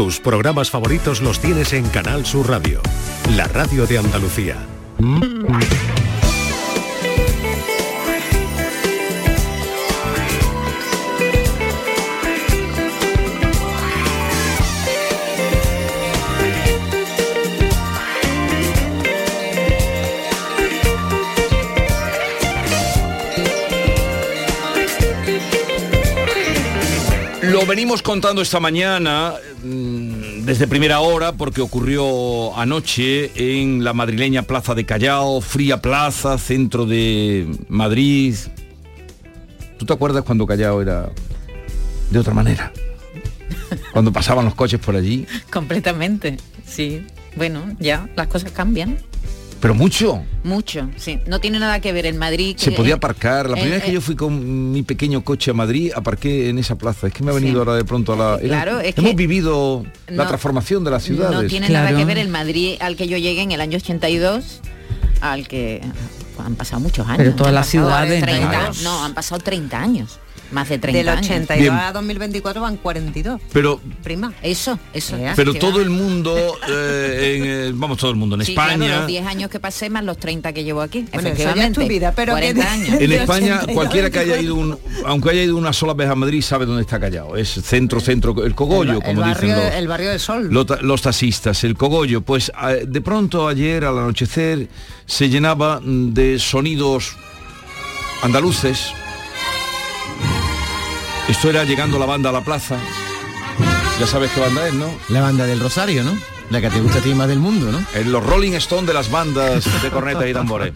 Tus programas favoritos los tienes en Canal Sur Radio, la radio de Andalucía. Lo venimos contando esta mañana desde primera hora porque ocurrió anoche en la madrileña Plaza de Callao, fría plaza, centro de Madrid. ¿Tú te acuerdas cuando Callao era de otra manera? Cuando pasaban los coches por allí. Completamente, sí. Bueno, ya, las cosas cambian. Pero mucho. Mucho, sí. No tiene nada que ver en Madrid. Se podía aparcar. La eh, primera vez que eh, yo fui con mi pequeño coche a Madrid, aparqué en esa plaza. Es que me ha venido Sí. ahora de pronto a la... era- Claro, es Hemos que- vivido la transformación de las ciudades. No tiene nada que ver el Madrid al que yo llegué en el año 82 al que han pasado muchos años. Pero todas las ciudades, 30, Claro. No, han pasado 30 años. Más de 30 Del años. 82 Bien. a 2024 van 42. Pero Prima. Eso, eso. Pero todo va. el mundo, eh, en, eh, vamos, todo el mundo, en Sí, claro, España, los 10 años que pasé más los 30 que llevo aquí. Bueno, eso ya es efectivamente. tu vida, pero que 40 de- años. en España 82 cualquiera que haya ido, un, aunque haya ido una sola vez a Madrid, sabe dónde está callado. Es centro, centro, el cogollo, el, como barrio, dicen los, el barrio del sol. los los taxistas, el cogollo. Pues eh, de pronto ayer al anochecer se llenaba mm, de sonidos andaluces. Esto era llegando la banda a la plaza. Ya sabes qué banda es, ¿no? La banda del Rosario, ¿no? La que te gusta a ti más del mundo, ¿no? En los Rolling Stone de las bandas de cornetas y tambores.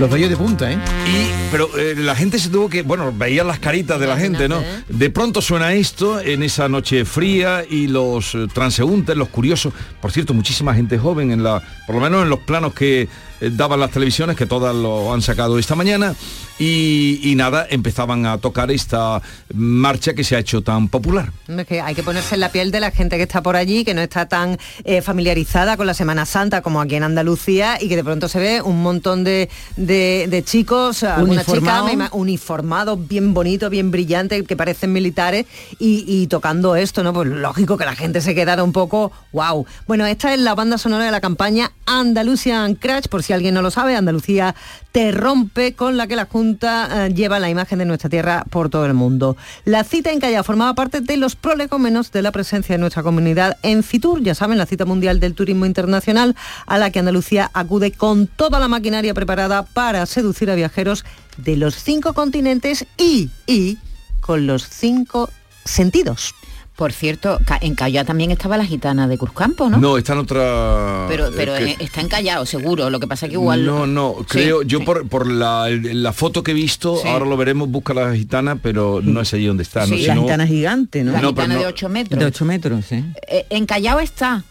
Los bellos de punta, ¿eh? Y, pero eh, la gente se tuvo que, bueno, veían las caritas de la gente, ¿no? De pronto suena esto en esa noche fría y los eh, transeúntes, los curiosos, por cierto, muchísima gente joven en la, por lo menos en los planos que daban las televisiones, que todas lo han sacado esta mañana, y, y nada, empezaban a tocar esta marcha que se ha hecho tan popular. Es que hay que ponerse en la piel de la gente que está por allí, que no está tan eh, familiarizada con la Semana Santa como aquí en Andalucía y que de pronto se ve un montón de, de- de chicos, algunas chicas Uniformados. bien bonitos, bien brillantes, que parecen militares y, y tocando esto, ¿no? Pues lógico que la gente se quedara un poco, wow. Bueno, esta es la banda sonora de la campaña Andalusian Crash, por si alguien no lo sabe, Andalucía te rompe, con la que la Junta eh, lleva la imagen de nuestra tierra por todo el mundo. La cita en Callao formaba parte de los prolegómenos de la presencia de nuestra comunidad en Fitur, ya saben, la cita mundial del turismo internacional, a la que Andalucía acude con toda la maquinaria preparada para seducir a viajeros de los cinco continentes y, y con los cinco sentidos. Por cierto, en Callao también estaba la gitana de Cruzcampo, ¿no? No, está en otra... Pero, pero eh, que- eh, está en Callao, seguro. Lo que pasa que igual... No, no, Sí, creo, yo sí. por, por la, foto que he visto, Sí. ahora lo veremos, busca la gitana, pero no es allí donde está. ¿no? Sí. Si La no- gitana gigante, ¿no? La No, gitana no- de 8 metros. De 8 metros, sí. Eh, en Callao está.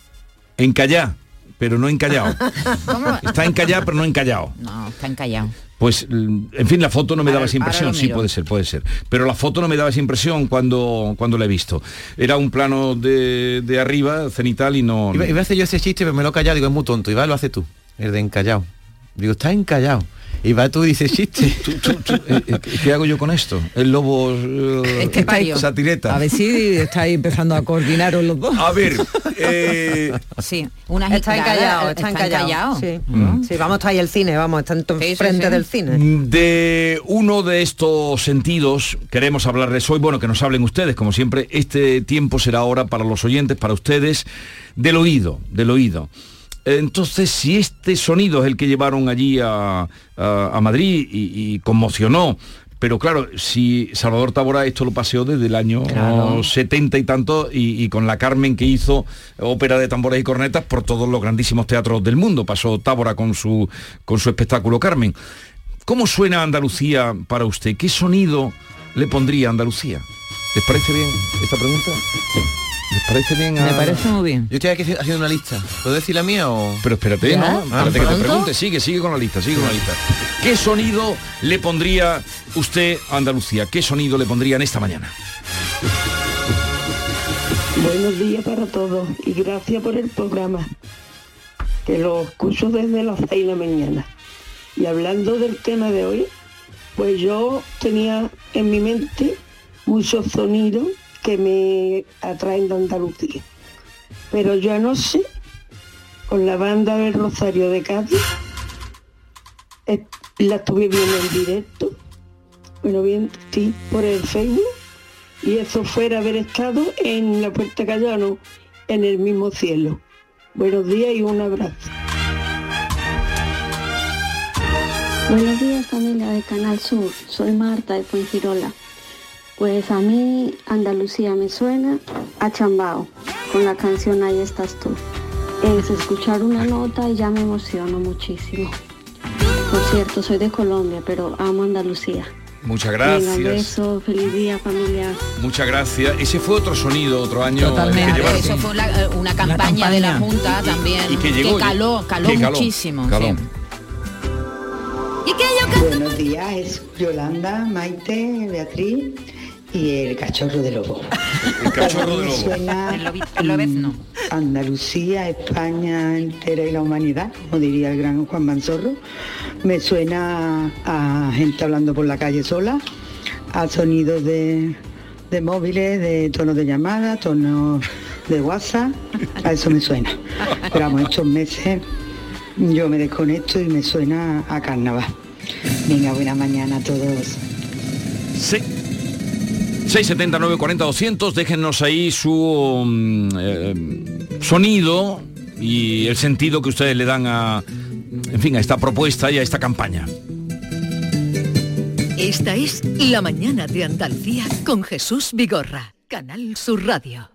En Callá, pero no en Callao. ¿Cómo? Está en Callá, pero no en Callao. No, está en Callao. Pues, mm, en fin, la foto no me daba esa impresión. Sí, puede ser, puede ser. Pero la foto no me daba esa impresión cuando, cuando la he visto. Era un plano de, de arriba, cenital, y no... Iba, iba a hacer yo ese chiste, pero me lo he callado, digo, es muy tonto. Y va, lo haces tú, el de encallado. Digo, está encallado. Y va tú y dices chiste. Tú- tú- tú, eh, eh, ¿Qué hago yo con esto? El lobo... eh, satireta. A ver si estáis empezando a coordinaros los dos. A ver, eh, Sí, una Está en gitada, Callao, eh, está en Callao. Sí. Mm. Sí, vamos, está ahí el cine, vamos, está en Sí, sí, frente sí. del cine. De uno de estos sentidos queremos hablarles hoy, bueno, que nos hablen ustedes, como siempre, este tiempo será ahora para los oyentes, para ustedes, del oído, del oído. Entonces, si este sonido es el que llevaron allí a, a- a Madrid y, y conmocionó, pero claro, si Salvador Tábora esto lo paseó desde el año Claro. 70 y tanto y, y con la Carmen que hizo ópera de tambores y cornetas por todos los grandísimos teatros del mundo, pasó Tábora con su, con su espectáculo Carmen. ¿Cómo suena Andalucía para usted? ¿Qué sonido le pondría a Andalucía? ¿Les parece bien esta pregunta? ¿Les parece bien? a- Me parece muy bien. Yo estoy aquí haciendo una lista. ¿Puedo decir la mía o...? Pero espérate, ¿Ya? ¿no? Ah, Espérate que te pregunte. Sigue, sigue con la lista, sigue con la lista. ¿Qué sonido le pondría usted a Andalucía? ¿Qué sonido le pondrían esta mañana? Buenos días para todos y gracias por el programa, que lo escucho desde las 6 de la mañana. Y hablando del tema de hoy, pues yo tenía en mi mente muchos sonidos que me atraen de Andalucía. Pero yo anoche, con la banda del Rosario de Cádiz, eh, la estuve viendo en directo, bueno, bien, sí, por el Facebook, y eso fuera haber estado en la Puerta Callano, en el mismo cielo. Buenos días y un abrazo. Buenos días familia de Canal Sur, soy Marta de Fuengirola. Pues a mí Andalucía me suena a chambao, con la canción Ahí estás tú. Es escuchar una nota y ya me emociono muchísimo. Por cierto, soy de Colombia, pero amo Andalucía. Muchas Venga, gracias. beso, feliz día familiar. Muchas gracias. Ese fue otro sonido, otro año. Totalmente. que llevaron. Eso fue una, eh, una campaña, de la. Junta Y- también. y que llegó, caló, caló que caló, muchísimo. caló. sí. Buenos días, es Yolanda, Maite, Beatriz y el cachorro de lobo. El cachorro de lobo. suena, El Andalucía, España entera y la humanidad, como diría el gran Juan Manzorro. Me suena a gente hablando por la calle sola, a sonidos de, de móviles, de tonos de llamada, tonos de WhatsApp, a eso me suena. Pero vamos, estos meses yo me desconecto y me suena a carnaval. Venga, buena mañana a todos. Sí. 679 40 200 déjennos ahí su mm, eh, sonido y el sentido que ustedes le dan a en fin a esta propuesta y a esta campaña Esta es La Mañana de Andalucía con Jesús Vigorra, Canal Sur Radio.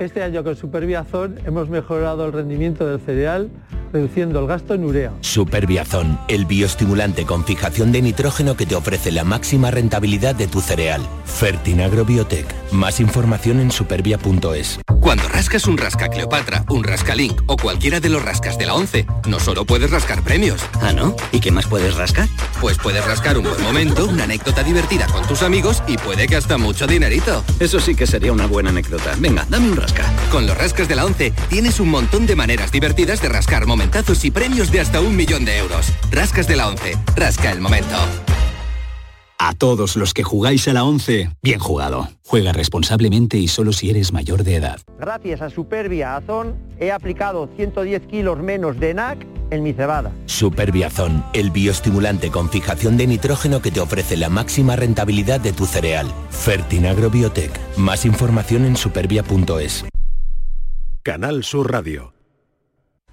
Este año con Superbiazón hemos mejorado el rendimiento del cereal, reduciendo el gasto en urea. Superbiazón, el bioestimulante con fijación de nitrógeno que te ofrece la máxima rentabilidad de tu cereal. Fertinagro Biotech. Más información en superbia.es. Cuando rascas un rasca Cleopatra, un rasca Link o cualquiera de los rascas de la 11, no solo puedes rascar premios. Ah, ¿no? ¿Y qué más puedes rascar? Pues puedes rascar un buen momento, una anécdota divertida con tus amigos y puede que hasta mucho dinerito. Eso sí que sería una buena anécdota. Venga, dame un rasca. Con los rascas de la 11 tienes un montón de maneras divertidas de rascar momentazos y premios de hasta un millón de euros. Rascas de la 11, rasca el momento. A todos los que jugáis a la 11, bien jugado. Juega responsablemente y solo si eres mayor de edad. Gracias a Superbia Azón he aplicado 110 kilos menos de NAC en mi cebada. Superbiazón, el bioestimulante con fijación de nitrógeno que te ofrece la máxima rentabilidad de tu cereal. Fertinagro Biotech. Más información en superbia.es. Canal Sur Radio.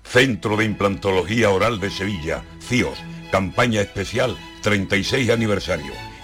Centro de Implantología Oral de Sevilla, CIOS, campaña especial 36 aniversario.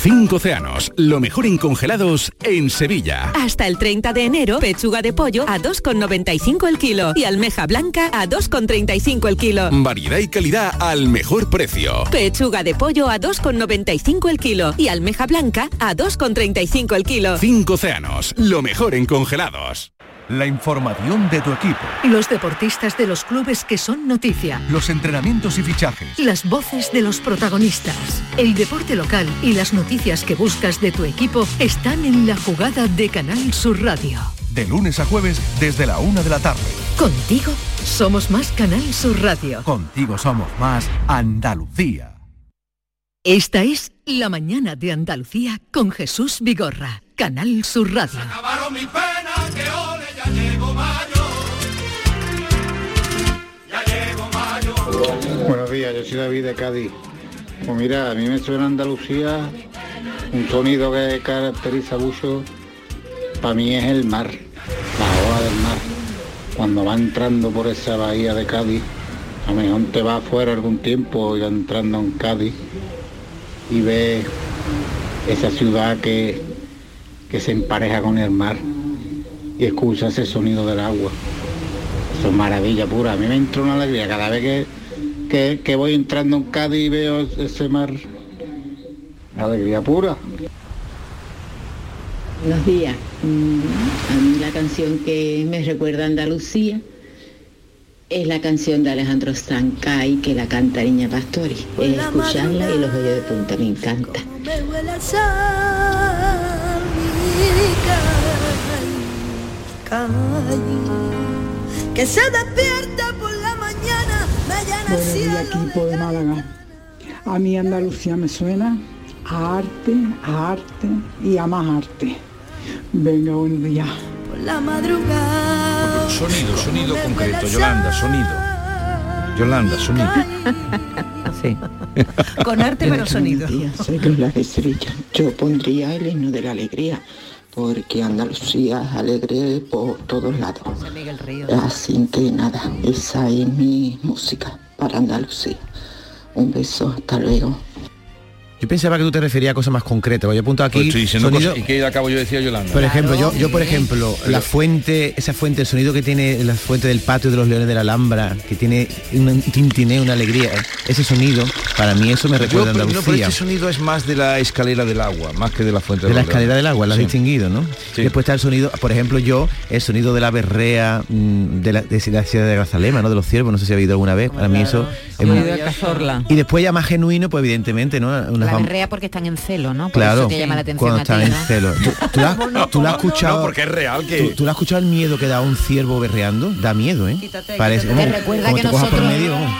Cinco océanos, lo mejor en congelados en Sevilla. Hasta el 30 de enero, pechuga de pollo a 2,95 el kilo y almeja blanca a 2,35 el kilo. Variedad y calidad al mejor precio. Pechuga de pollo a 2,95 el kilo y almeja blanca a 2,35 el kilo. Cinco océanos, lo mejor en congelados. La información de tu equipo, Los deportistas de los clubes que son noticia. los entrenamientos y fichajes. Las voces de los protagonistas. El deporte local y las noticias que buscas de tu equipo están en la jugada de Canal Sur Radio. De lunes a jueves desde la una de la tarde. Contigo somos más Canal Sur Radio. Contigo somos más Andalucía. Esta es La mañana de Andalucía con Jesús Vigorra. Canal Sur Radio. Buenos días, yo soy David de Cádiz. Pues mira, a mí me suena Andalucía un sonido que caracteriza mucho, para mí es el mar, la ola del mar. cuando va entrando por esa bahía de Cádiz, a lo mejor te va afuera algún tiempo y va entrando en Cádiz y ves esa ciudad que, que se empareja con el mar y escuchas ese sonido del agua. Eso es maravilla pura. A mí me entra una alegría cada vez que, que, que voy entrando en Cádiz y veo ese mar. Alegría pura. Buenos días. Mm, A mí la canción que me recuerda a Andalucía es la canción de Alejandro Zancay que la canta Niña Pastori. Es escucharla y los hoyos de punta, me encanta. Que se despierta Buenos días, equipo de Málaga. A mí Andalucía me suena a arte, a arte y a más arte. Venga, buenos días. Por la madrugada. Sonido, sonido concreto, Yolanda, sonido. Yolanda, sonido. Sí. Con arte pero sonido. Yo pondría el himno de la alegría, porque Andalucía es alegre por todos lados. Así que nada, esa es mi música para Andalucía. Un beso, hasta luego. Yo pensaba que tú te referías a cosas más concretas. Yo apunto aquí Pues estoy diciendo sonido- cosas- y que acabo yo decía Yolanda. Por ejemplo, yo, yo por ejemplo, la fuente, esa fuente, el sonido que tiene la fuente del patio de los leones de la Alhambra, que tiene un tintineo, una alegría, ese sonido, para mí eso me Yo, recuerda a pero, no, pero Andalucía. este sonido es más de la escalera del agua, más que de la fuente de la escalera del agua, lo has Sí. distinguido, ¿no? Después está el sonido, por ejemplo, yo, el sonido de la berrea mm, de la, de la ciudad de Grazalema, ¿no? De los ciervos, no sé si ha habido alguna vez. Para mí eso es muy-. Y después ya más genuino, pues evidentemente, ¿no? Unas La berrea porque están en celo, ¿no? Por Claro, eso te llama la atención cuando a ti, están en ¿no? celo. ¿Tú, tú la, tú la has escuchado? No, porque es real que- ¿Tú, tú la has escuchado el miedo que da un ciervo berreando? Da miedo, ¿eh? Parece, Te recuerda que nosotros,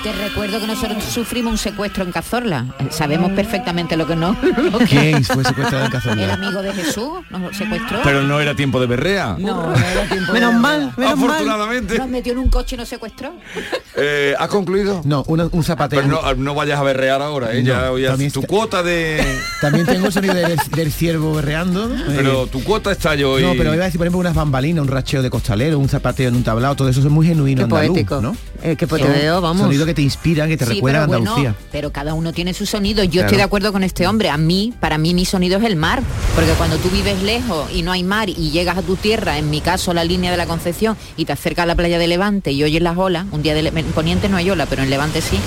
te recuerdo que nosotros sufrimos un secuestro en Cazorla. Sabemos perfectamente lo que no. lo que- ¿Quién fue secuestrado en El Cazorla? amigo de Jesús nos secuestró. Pero no era tiempo de berrea. No, no era tiempo Menos mal, menos mal. Afortunadamente. Nos metió en un coche y nos secuestró. Eh, ¿Has concluido? No, una- un zapateo. Pero no, no vayas a berrear ahora, ¿eh? Ya- No, ya- también tu está- cuota de... También tengo el sonido del, del ciervo berreando. Pero Eh, tu cuota está yo y... No, pero iba a decir, por ejemplo, unas bambalinas, un racheo de costalero, un zapateo en un tablao, todo eso es muy genuino Qué andaluz, poético. ¿no? Eh, qué Son poético, vamos. Sonido que te inspira, que te Sí, recuerda a pero bueno, Andalucía. pero cada uno tiene su sonido. Yo Claro. estoy de acuerdo con este hombre. A mí, para mí, mi sonido es el mar. Porque cuando tú vives lejos y no hay mar y llegas a tu tierra, en mi caso la línea de la Concepción, y te acercas a la playa de Levante y oyes las olas, un día de Le- en Poniente no hay ola, pero en Levante sí,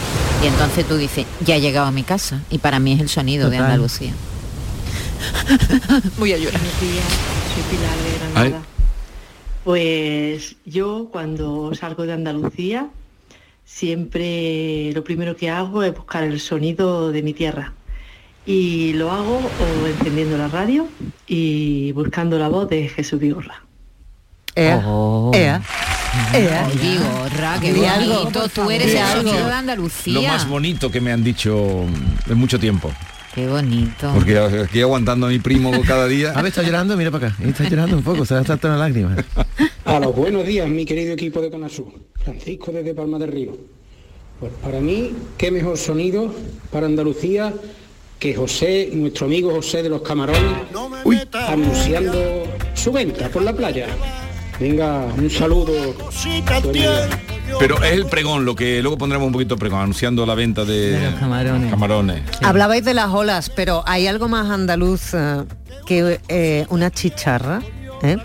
y entonces tú dices, ya he llegado a mi casa. Y para mí es el sonido de. Andalucía. Voy a llorar. Soy Pilar de Granada. Pues yo cuando salgo de Andalucía siempre lo primero que hago es buscar el sonido de mi tierra. Y lo hago o encendiendo la radio y buscando la voz de Jesús Vigorra. Ea, Oh. ea, ea. Vigorra, qué Di algo, Tú eres Di el algo. sonido de Andalucía. Lo más bonito que me han dicho en mucho tiempo. Qué bonito. Porque aquí aguantando a mi primo cada día. A ver, está llorando, mira para acá. Está llorando un poco, se le ha saltado una lágrima. A los buenos días, mi querido equipo de Canasú. Francisco desde Palma del Río. Pues para mí, qué mejor sonido para Andalucía que José, nuestro amigo José de los Camarones, anunciando su venta por la playa. Venga, un saludo. Pero es el pregón, lo que luego pondremos un poquito de pregón, anunciando la venta de, De los camarones. camarones. Hablabais de las olas, pero ¿hay algo más andaluz eh, que eh, una chicharra? ¿eh?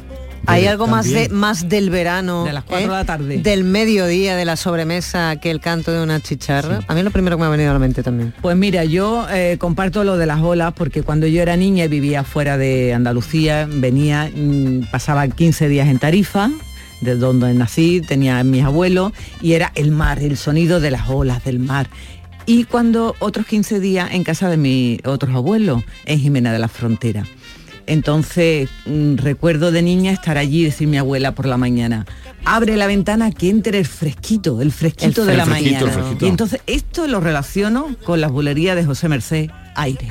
¿Hay algo más, de, más del verano? De las cuatro ¿eh? de la tarde. Del mediodía, de la sobremesa, que el canto de una chicharra. A mí es lo primero que me ha venido a la mente también. Pues mira, yo eh, comparto lo de las olas porque cuando yo era niña y vivía fuera de Andalucía, venía, mm, pasaba 15 días en Tarifa, de donde nací, tenía a mis abuelos, y era el mar, el sonido de las olas del mar. Y cuando otros 15 días en casa de mis otros abuelos, en Jimena de la Frontera. Entonces mm, recuerdo de niña estar allí y decir mi abuela por la mañana, abre la ventana que entre el fresquito, el fresquito El de la fresquito, mañana. fresquito. Y entonces esto lo relaciono con las bulerías de José Merced Aire.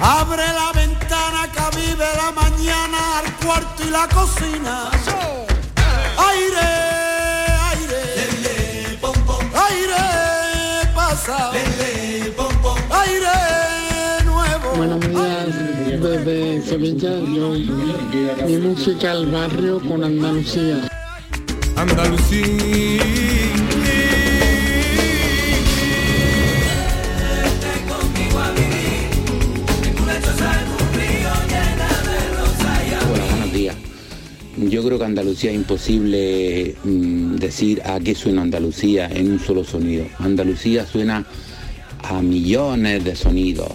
Abre la ventana que vive la mañana al cuarto y la cocina. Aire nuevo. Buenos días desde Sevilla. Yo, mi música al barrio con Andalucía. Hola, Yo creo que Andalucía es imposible mm, decir a qué suena Andalucía en un solo sonido. Andalucía suena a millones de sonidos,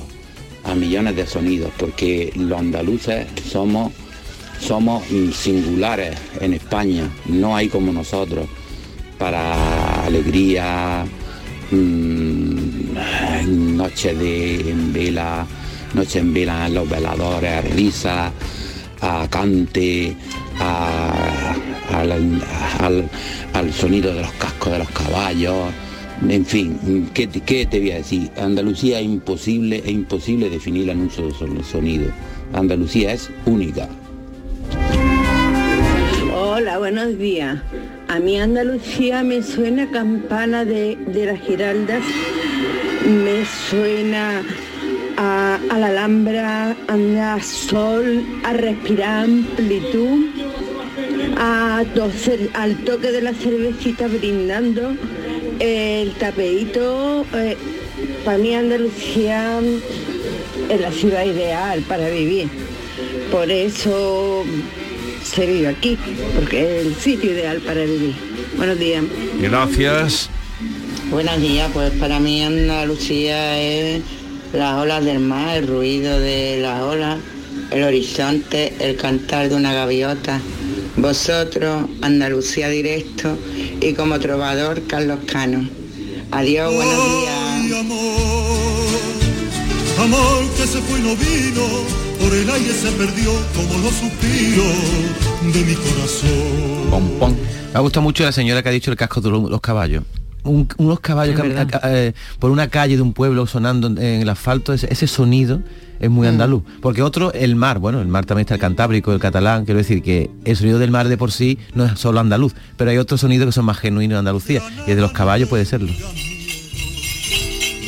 a millones de sonidos, porque los andaluces somos, somos singulares en España, no hay como nosotros para alegría, mm, noche de en vela, noche en vela los veladores, risa, a cante, al, al- sonido de los cascos de los caballos. En fin, ¿qué, qué te voy a decir? Andalucía es imposible, es imposible definirla en un solo solo sonido. Andalucía es única. Hola, buenos días. A mí Andalucía me suena campana de, de las Giraldas, me suena a, a la Alhambra, a sol, a respirar amplitud, a toser- al toque de la cervecita brindando, el tapeíto. eh, para mí Andalucía es la ciudad ideal para vivir. Por eso se vive aquí, porque es el sitio ideal para vivir. Buenos días. Gracias. Buenos días, pues para mí Andalucía es las olas del mar, el ruido de las olas, el horizonte, el cantar de una gaviota. Vosotros, Andalucía directo y como trovador Carlos Cano. Adiós, buenos días. Amor que se fue y no vino, por el aire se perdió como los suspiros de mi corazón. Me ha gustado mucho la señora que ha dicho el casco de los caballos. Un- unos caballos eh, por una calle de un pueblo sonando en el asfalto, ese, ese sonido es Mm. muy andaluz. Porque otro, el mar, bueno, el mar también está el cantábrico, el catalán, quiero decir que el sonido del mar de por sí no es solo andaluz, pero hay otros sonidos que son más genuinos de Andalucía, y el de los caballos puede serlo.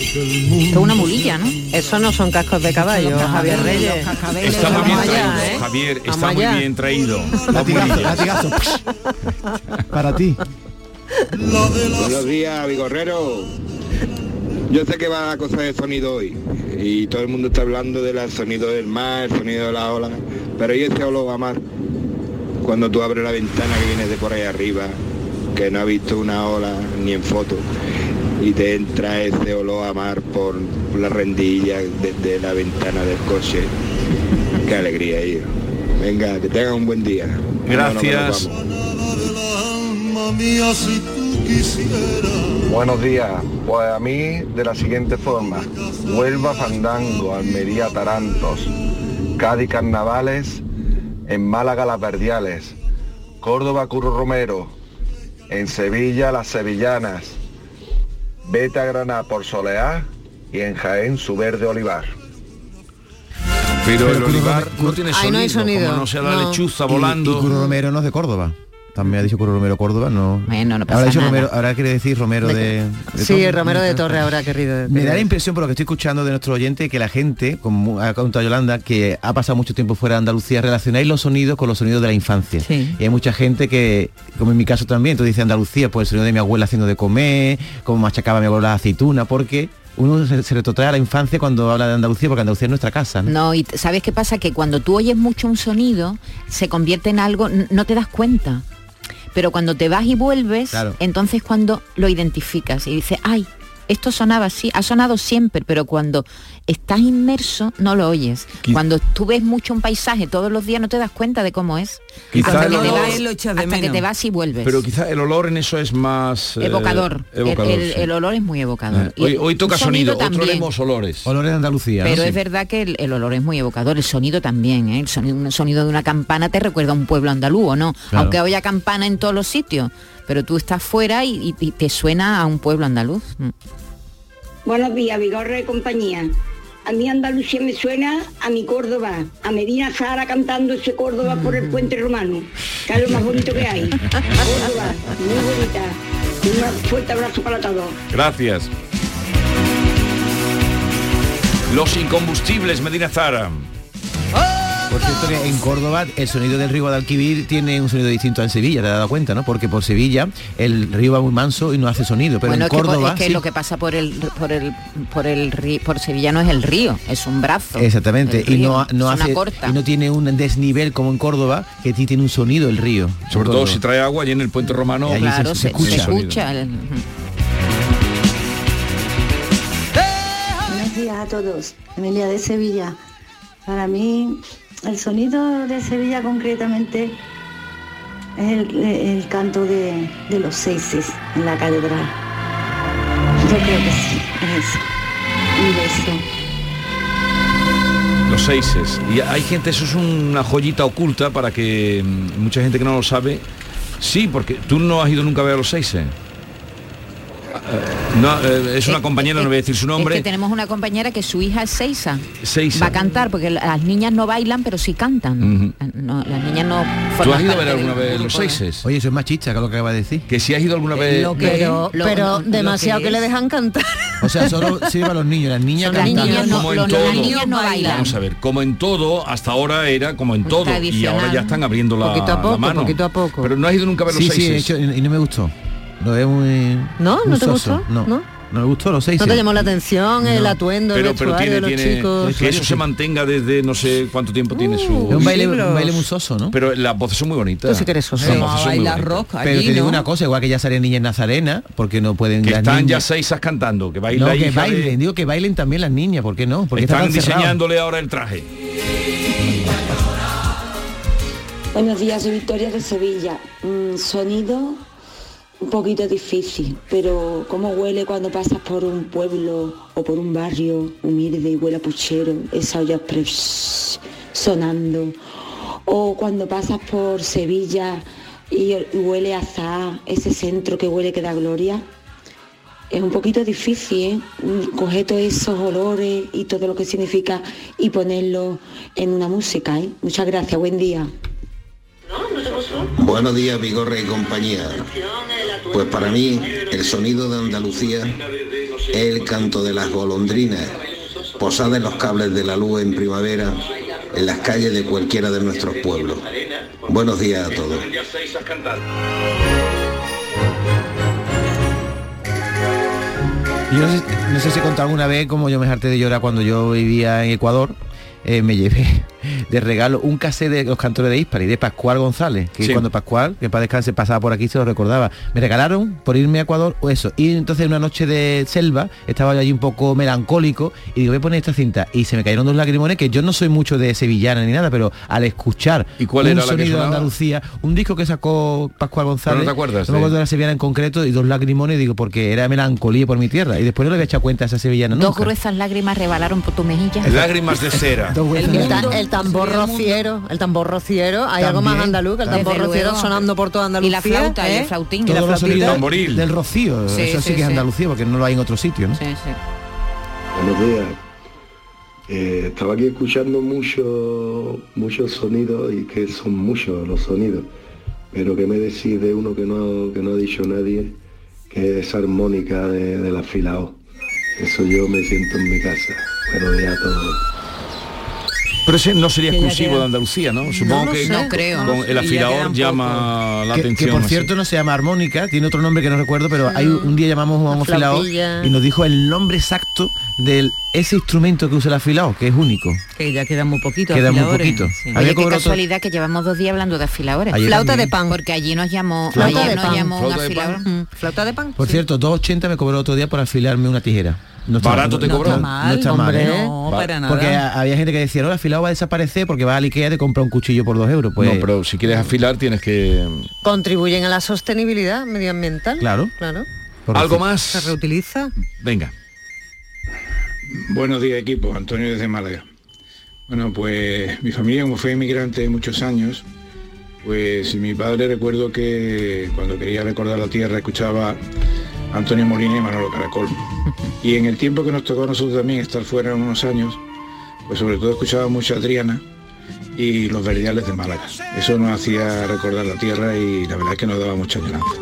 Esto es una mulilla, ¿no? Eso no son cascos de caballo, Los Javier Reyes. los Está muy bien allá, traído, ¿eh? Javier, está muy bien traído. Latigazo, latigazo. Para ti. Buenos días, Vigorrero. Yo sé que va a cosa de sonido hoy y todo el mundo está hablando del sonido del mar, el sonido de la ola, pero ¿y ese olor a mar? Cuando tú abres la ventana que viene de por ahí arriba, que no ha visto una ola ni en foto, y te entra ese olor a mar por la rendilla desde la ventana del coche. Qué alegría, hijo. Venga, que tengan un buen día. Gracias. Buenos días, pues a mí de la siguiente forma. Huelva Fandango, Almería Tarantos, Cádiz Carnavales, en Málaga Las Verdiales, Córdoba Curro Romero, en Sevilla Las Sevillanas, Beta Granada por Soleá y en Jaén su verde olivar. Pero, el olivar no tiene Ay, sonido, no hay sonido, como no sea la no. lechuza Y- volando. Y, Curro Romero no es de Córdoba. También ha dicho Curro Romero Córdoba, no. Bueno, no pasa ahora, ha dicho nada. Romero, ahora quiere decir Romero de, de Sí, Torre. Romero de Torre habrá querido Me da la impresión por lo que estoy escuchando de nuestro oyente que la gente, como ha contado Yolanda, que ha pasado mucho tiempo fuera de Andalucía, relacionáis los sonidos con los sonidos de la infancia. Sí. Y hay mucha gente que, como en mi caso también, tú dices Andalucía, pues el sonido de mi abuela haciendo de comer, como machacaba mi abuela la aceituna, porque uno se, se retrotrae a la infancia cuando habla de Andalucía, porque Andalucía es nuestra casa. ¿no? No, y ¿sabes qué pasa? Que cuando tú oyes mucho un sonido, se convierte en algo, no te das cuenta. Pero cuando te vas y vuelves, Claro. entonces cuando lo identificas y dices, ay, esto sonaba así, ha sonado siempre, pero cuando estás inmerso no lo oyes. Cuando tú ves mucho un paisaje todos los días no te das cuenta de cómo es. Quizá hasta el que, te vas, Lo echas de hasta que menos. te vas y vuelves. Pero quizá el olor en eso es más... eh, evocador. El- evocador, el, sí. el olor es muy evocador. Eh, Y Hoy, toca un sonido, otro haremos olores. Olores de Andalucía. ¿no? Pero Sí. es verdad que el, el olor es muy evocador, el sonido también, ¿eh? el sonido, un sonido de una campana te recuerda a un pueblo andaluz, ¿o no? Claro. Aunque haya campana en todos los sitios, pero tú estás fuera y, y- y te suena a un pueblo andaluz. Mm. Buenos días, Vigorre y compañía. A mí Andalucía me suena a mi Córdoba, a Medina Sara cantando ese Córdoba por el puente romano, que es lo más bonito que hay. Córdoba, muy bonita. Un fuerte abrazo para todos. Gracias. Los incombustibles, Medina Zara. Por cierto que en Córdoba el sonido del río Guadalquivir tiene un sonido distinto al Sevilla, te has dado cuenta, ¿no? Porque por Sevilla el río va muy manso y no hace sonido, pero bueno, en es que, por- Córdoba es que sí. lo que pasa por el por el por el río, por Sevilla no es el río, es un brazo. Exactamente, y no, no hace corta. y no tiene un desnivel como en Córdoba, que sí tiene un sonido el río. Sobre todo si trae agua y en el puente romano claro, se- se, se escucha. se escucha el- Buenos días a todos. Emilia de Sevilla. Para mí, el sonido de Sevilla concretamente es el, canto de, de los seises en la catedral. Yo creo que sí, es eso. Un beso. los seises. Y hay gente, eso es una joyita oculta para que mm, mucha gente que no lo sabe. Sí, porque tú no has ido nunca a ver a los seises. Eh, No, eh, es una compañera, no voy a decir su Es nombre. que tenemos una compañera que su hija es Seiza. Seiza. Va a cantar porque las niñas no bailan, pero sí cantan. No, las niñas no ¿Tú has ido a ver alguna vez los seises? Oye, eso es machista, que es lo que acaba de decir. Que si has ido alguna vez... Lo que- pero lo- pero lo- demasiado que que, le dejan cantar. O sea, solo sirve a los niños, las niñas las no- como en todo. las niñas no bailan. Vamos a ver, como en todo, hasta ahora era como en todo y ahora ya están abriendo la, Poquito a la poco, mano. poquito a poco. Pero no has ido nunca a ver los Sí, sí, he seises. hecho, y no me gustó. Lo veo muy... ¿No? muy ¿No te soso. gustó? No. ¿No? no me gustó los seis. ¿No te llamó la atención el No. atuendo, el pero, pero vestuario tiene, de los tiene chicos? que eso se mantenga desde no sé cuánto tiempo tiene su Es un baile, un baile muy soso, ¿no? pero las voces son muy bonitas Tú sí que eres soso. Las Sí, voces a son muy bailar bonitas. rock Pero allí, te digo ¿no? una cosa, igual que ya salen niñas nazarenas, porque no pueden que las están ya niñas- seisas cantando que bailan No, que bailen, digo que bailen también las niñas, ¿por qué no? Porque están cerrado. diseñándole ahora el traje Buenos días, soy Victoria de Sevilla. Mm, sonido un poquito difícil, pero cómo huele cuando pasas por un pueblo o por un barrio humilde y huele a puchero, esa olla sonando. O cuando pasas por Sevilla y huele a ese centro que huele que da gloria. Es un poquito difícil, ¿eh? Coger todos esos olores y todo lo que significa y ponerlo en una música, ¿eh? Muchas gracias, buen día. Buenos días, Vigorre y compañía. Pues para mí, el sonido de Andalucía es el canto de las golondrinas, posadas en los cables de la luz en primavera, en las calles de cualquiera de nuestros pueblos. Buenos días a todos. Yo no sé, si he contado alguna vez como yo me harté de llorar cuando yo vivía en Ecuador. eh, me llevé de regalo un cassette de los cantores de Hispari, de Pascual González, que Sí. cuando Pascual, que para descanse, pasaba por aquí, se lo recordaba. Me regalaron por irme a Ecuador o eso. Y entonces una noche de selva, estaba yo allí un poco melancólico y digo, voy a poner esta cinta. Y se me cayeron dos lagrimones, que yo no soy mucho de sevillana ni nada, pero al escuchar ¿Y cuál un era sonido de? Andalucía, un disco que sacó Pascual González, Pero no te acuerdas no me de- acuerdo de la sevillana en concreto, y dos lagrimones, digo, porque era melancolía por mi tierra. Y después no le había echado cuenta a esa sevillana Dos nunca. gruesas lágrimas rebalaron por tu mejilla. lágrimas de cera Dos El, el el tambor rociero, el tambor rociero, hay algo más andaluz que el tambor rociero sonando por toda Y Andalucía. la flauta, y ¿eh? el flautín. Y la Todos los flautita. Tamboril. del rocío, Sí, eso sí, sí, que es. Andalucía, porque no lo hay en otro sitio, ¿no? Sí, sí. Buenos días. Eh, estaba aquí escuchando mucho, muchos sonidos y que son muchos los sonidos, pero que me decís de uno que no, que no ha dicho nadie, que es armónica de, del afilado. Eso yo me siento en mi casa. Buenos días a todos. Pero ese no sería exclusivo de Andalucía no supongo que. No creo. con el afilador llama la Que, atención que, por así. cierto no se llama armónica, tiene otro nombre que no recuerdo, pero hay un día llamamos a un La afilado flautilla. y nos dijo el nombre exacto de ese instrumento que usa el afilado, que es único. Que ya queda muy poquito. Queda muy poquito. Sí. Había Oye, qué otro- casualidad que llevamos dos días hablando de afiladores. Ayer Flauta también. de pan. Porque allí nos llamó, Flauta ayer de nos pan. llamó un Flauta de pan. afilador. Mm, ¿Flauta de pan? Por Sí. cierto, 2.80 me cobró otro día por afilarme una tijera. No está- Barato te no- cobró. No, mal, está mal, hombre, ¿eh? no, para nada. Porque había gente que decía, no, el afilado va a desaparecer porque va a Ikea y te compra un cuchillo por dos euros. Pues no pero si quieres afilar tienes que Contribuyen a la sostenibilidad medioambiental. Claro. Claro. por algo decir- Se más reutiliza. venga Buenos días equipo, Antonio desde Málaga. Bueno, pues mi familia como fue inmigrante muchos años, pues mi padre recuerdo que cuando quería recordar la tierra escuchaba a Antonio Molina y Manolo Caracol. Y en el tiempo que nos tocó a nosotros también estar fuera unos años, pues sobre todo escuchaba mucho a Adriana y los verdiales de Málaga. Eso nos hacía recordar la tierra y la verdad es que nos daba mucha añoranza.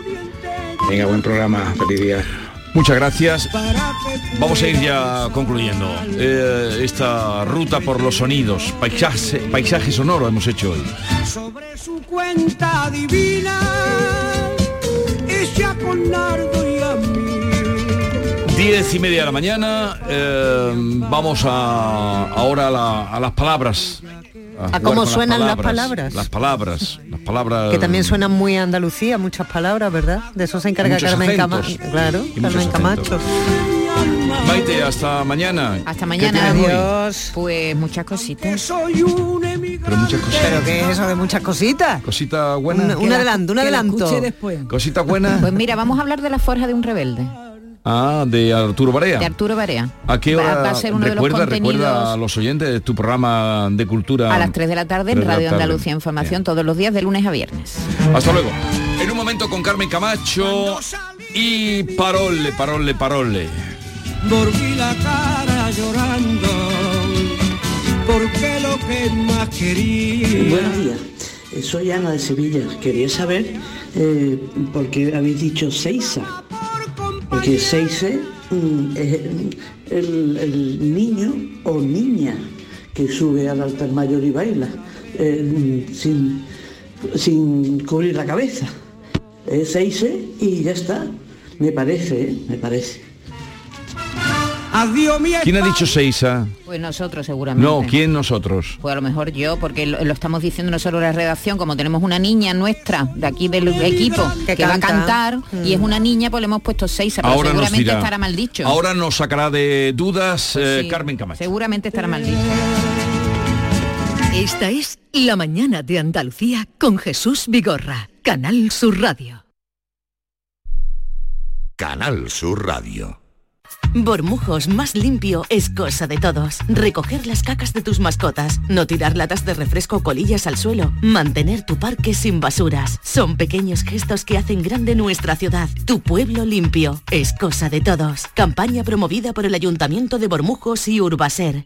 Venga, buen programa, feliz día. Muchas gracias. Vamos a ir ya concluyendo eh, esta ruta por los sonidos. Paisaje, paisaje sonoro hemos hecho hoy. sobre su cuenta divina sea con nardo y a mí. Diez y media de la mañana. eh, vamos a, ahora a, la- a las palabras. A jugar cómo con suenan las palabras. Las palabras. Las palabras. Que también suenan muy a Andalucía, muchas palabras, ¿verdad? De eso se encarga Carmen Camacho. acentos. Claro, Carmen Camacho. Maite, hasta mañana. Hasta ¿Qué mañana. hoy? Adiós. Pues muchas cositas. Pero muchas cositas. ¿Pero qué es eso de muchas cositas? Cosita buena. Un, un adelanto, un adelanto. escuche después. Cosita buena. Pues mira, vamos a hablar de la forja de un rebelde, Ah, de Arturo Barea. de Arturo Barea. ¿A qué Va- hora? va a ser uno de los recuerda, recuerda a contenidos los oyentes de tu programa de cultura. a las 3 de la tarde en Radio tarde. Andalucía Información todos los días de lunes a viernes. Hasta luego. En un momento con Carmen Camacho y Parole, Parole, Parole. Volví la cara llorando porque lo que más quería. Buenos días, Eh, soy Ana de Sevilla. Quería saber eh, por qué habéis dicho Seiza. Porque Seiza mm, es el, el niño o niña que sube al altar mayor y baila eh, sin, sin cubrir la cabeza. Es Seiza y ya está. Me parece, ¿eh? me parece. Adiós mi ¿Quién ha dicho Seiza? Pues nosotros seguramente. No, ¿quién nosotros? Pues a lo mejor yo, porque lo, lo estamos diciendo nosotros en la redacción, como tenemos una niña nuestra de aquí del equipo que, Que va a canta. cantar y es una niña, pues le hemos puesto seis, pero Ahora nos seguramente dirá. estará mal dicho. Ahora nos sacará de dudas eh, Sí, Carmen Camacho. Seguramente estará mal dicho. Esta es La mañana de Andalucía con Jesús Vigorra, Canal Sur Radio. Canal Sur Radio. Bormujos más limpio es cosa de todos. Recoger las cacas de tus mascotas, no tirar latas de refresco o colillas al suelo, mantener tu parque sin basuras. Son pequeños gestos que hacen grande nuestra ciudad. Tu pueblo limpio es cosa de todos. Campaña promovida por el Ayuntamiento de Bormujos y Urbaser.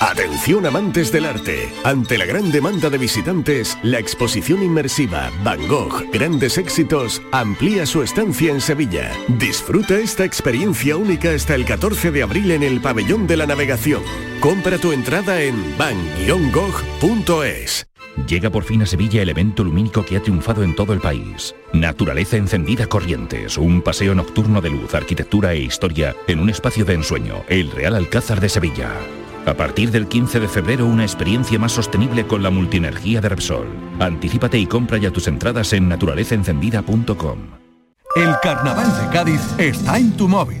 Atención amantes del arte. Ante la gran demanda de visitantes, la exposición inmersiva Van Gogh Grandes Éxitos amplía su estancia en Sevilla. Disfruta esta experiencia única hasta el 14 de abril en el Pabellón de la Navegación. Compra tu entrada en van-gogh.es. Llega por fin a Sevilla el evento lumínico que ha triunfado en todo el país. Naturaleza encendida Corrientes, un paseo nocturno de luz, arquitectura e historia en un espacio de ensueño, el Real Alcázar de Sevilla. A partir del 15 de febrero, una experiencia más sostenible con la multienergía de Repsol. Anticípate y compra ya tus entradas en naturalezaencendida.com. El carnaval de Cádiz está en tu móvil.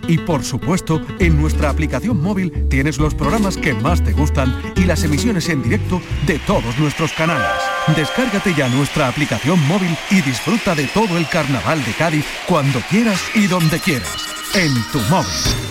Y por supuesto, en nuestra aplicación móvil tienes los programas que más te gustan y las emisiones en directo de todos nuestros canales. Descárgate ya nuestra aplicación móvil y disfruta de todo el Carnaval de Cádiz cuando quieras y donde quieras. En tu móvil.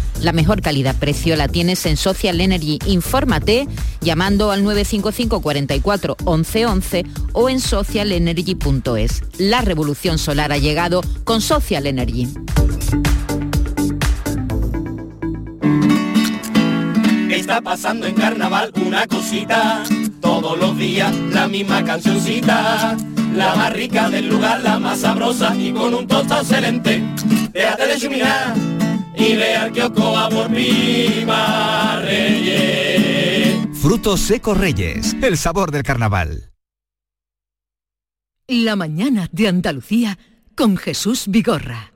La mejor calidad-precio la tienes en Social Energy. Infórmate llamando al 955 44 11 11 o en socialenergy.es. La revolución solar ha llegado con Social Energy. Está pasando en carnaval una cosita, todos los días la misma cancioncita. la más rica del lugar, la más sabrosa y con un tostado excelente. Déjate de chuminar y ve al kiosco a por mi Reyes. Frutos secos Reyes, el sabor del carnaval. La mañana de Andalucía con Jesús Vigorra.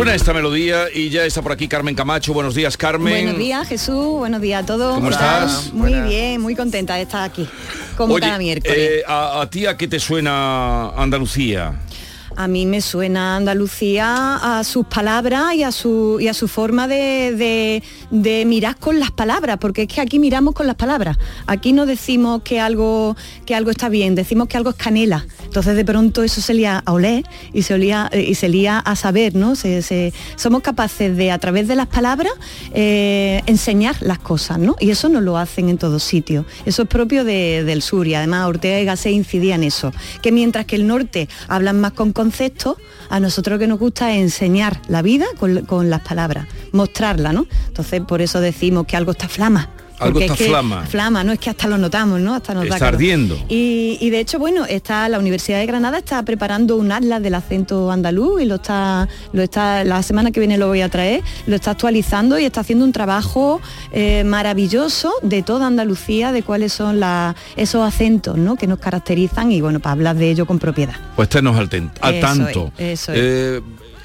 Suena esta melodía y ya está por aquí Carmen Camacho. Buenos días, Carmen. Buenos días, Jesús. Buenos días a todos. ¿Cómo estás? Muy bien, muy contenta de estar aquí. Como Oye, cada miércoles. eh, a, a ti a qué te suena Andalucía? A mí me suena Andalucía a sus palabras y a su, y a su forma de, de- mirar con las palabras, porque es que aquí miramos con las palabras. Aquí no decimos que algo, que algo está bien, decimos que algo es canela. Entonces de pronto eso se lía a oler y se, olía, eh, y se lía a saber, ¿no? Se- somos capaces de, a través de las palabras, eh, enseñar las cosas, ¿no? Y eso no lo hacen en todos sitios. Eso es propio de- del sur y además Ortega y Gasset incidían eso. Que mientras que el norte hablan más con conceptos, a nosotros que nos gusta enseñar la vida con, con las palabras, mostrarla, ¿no? Entonces por eso decimos que algo está flama. Algo está es que- flama. Flama, no es que hasta lo notamos, ¿no? Hasta nos Está ardiendo. Y, y de hecho, bueno, está la Universidad de Granada está preparando un atlas del acento andaluz y lo está, lo está, la semana que viene lo voy a traer, lo está actualizando y está haciendo un trabajo eh, maravilloso de toda Andalucía, de cuáles son la- esos acentos ¿no? que nos caracterizan y bueno, para hablar de ello con propiedad. Pues tenos al, ten- al Eso tanto. es, eso es. Eh,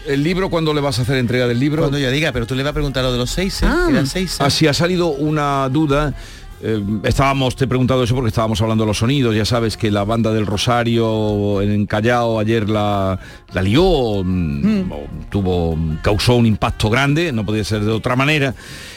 ¿El libro cuándo le vas a hacer entrega del libro? Cuando yo diga, pero tú le vas a preguntar lo de los seis, ¿eh? Ah. Eran seis. ¿eh? Así ha salido una duda. eh, estábamos, te he preguntado eso porque estábamos hablando de los sonidos, ya sabes que la banda del Rosario en Callao ayer la, la lió, mm, o tuvo, causó un impacto grande, no podía ser de otra manera,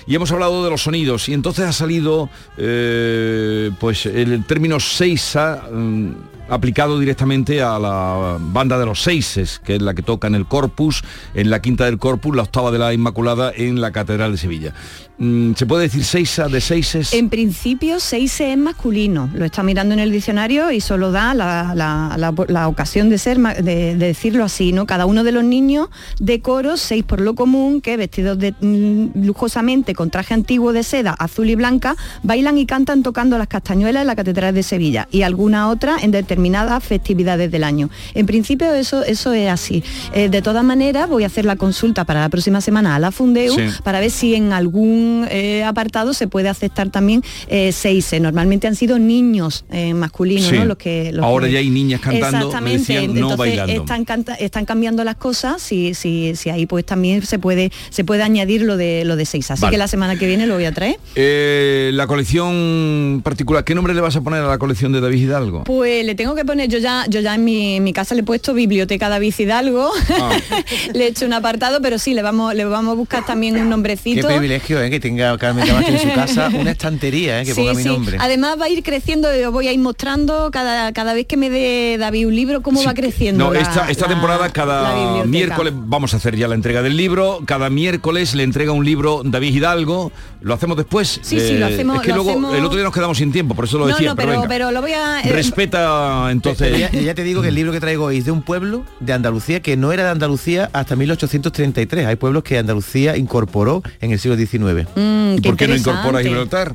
y hemos hablado de los sonidos, y entonces ha salido eh, pues el término seisa mm, aplicado directamente a la banda de los seises, que es la que toca en el Corpus, en la quinta del Corpus, la octava de la Inmaculada en la Catedral de Sevilla. Mm, ¿Se puede decir seisa de seises? En principio, seis es masculino. Lo está mirando en el diccionario y solo da la, ocasión de ser de, de decirlo así, ¿no? Cada uno de los niños de coro, seis por lo común, que vestidos mm, lujosamente con traje antiguo de seda azul y blanca, bailan y cantan tocando las castañuelas en la Catedral de Sevilla y alguna otra en determinadas festividades del año. En principio eso, eso es así. Eh, de todas maneras, voy a hacer la consulta para la próxima semana a la Fundeu Sí. para ver si en algún eh, apartado se puede aceptar también eh, seis. Normalmente han sido niños eh, masculinos, Sí. ¿no? Los que, los Ahora que- ya hay niñas cantando, me Exactamente. decían, no Entonces, bailando. Están, canta- están cambiando las cosas, si, si, si ahí pues también se puede, se puede añadir lo de lo de seis. Así Vale. que la semana que viene lo voy a traer. Eh, la colección particular, ¿qué nombre le vas a poner a la colección de David Hidalgo? Pues le tengo que poner, yo ya, yo ya en mi, en mi casa le he puesto Biblioteca David Hidalgo, Ah. le he hecho un apartado, pero sí, le vamos, le vamos a buscar también un Qué nombrecito. privilegio, ¿eh? Que tenga Carmen Camacho en su casa una estantería, ¿eh? Que Sí, ponga mi sí. nombre. Además va a ir creciendo, yo voy a ir mostrando cada, cada vez que me dé David un libro cómo va creciendo. No, la- esta, esta la- temporada cada miércoles vamos a hacer ya la entrega del libro, cada miércoles le entrega un libro David Hidalgo, lo hacemos después. Sí, sí, lo hacemos- Es que lo luego hacemos- el otro día nos quedamos sin tiempo, por eso lo No, decía, no, pero, pero, venga. pero lo voy a... eh, Respeta entonces. Ya, ya te digo que el libro que traigo hoy es de un pueblo de Andalucía que no era de Andalucía hasta 1833. Hay pueblos que Andalucía incorporó en el siglo XIX. Mm, ¿Y qué por qué no incorpora Gibraltar?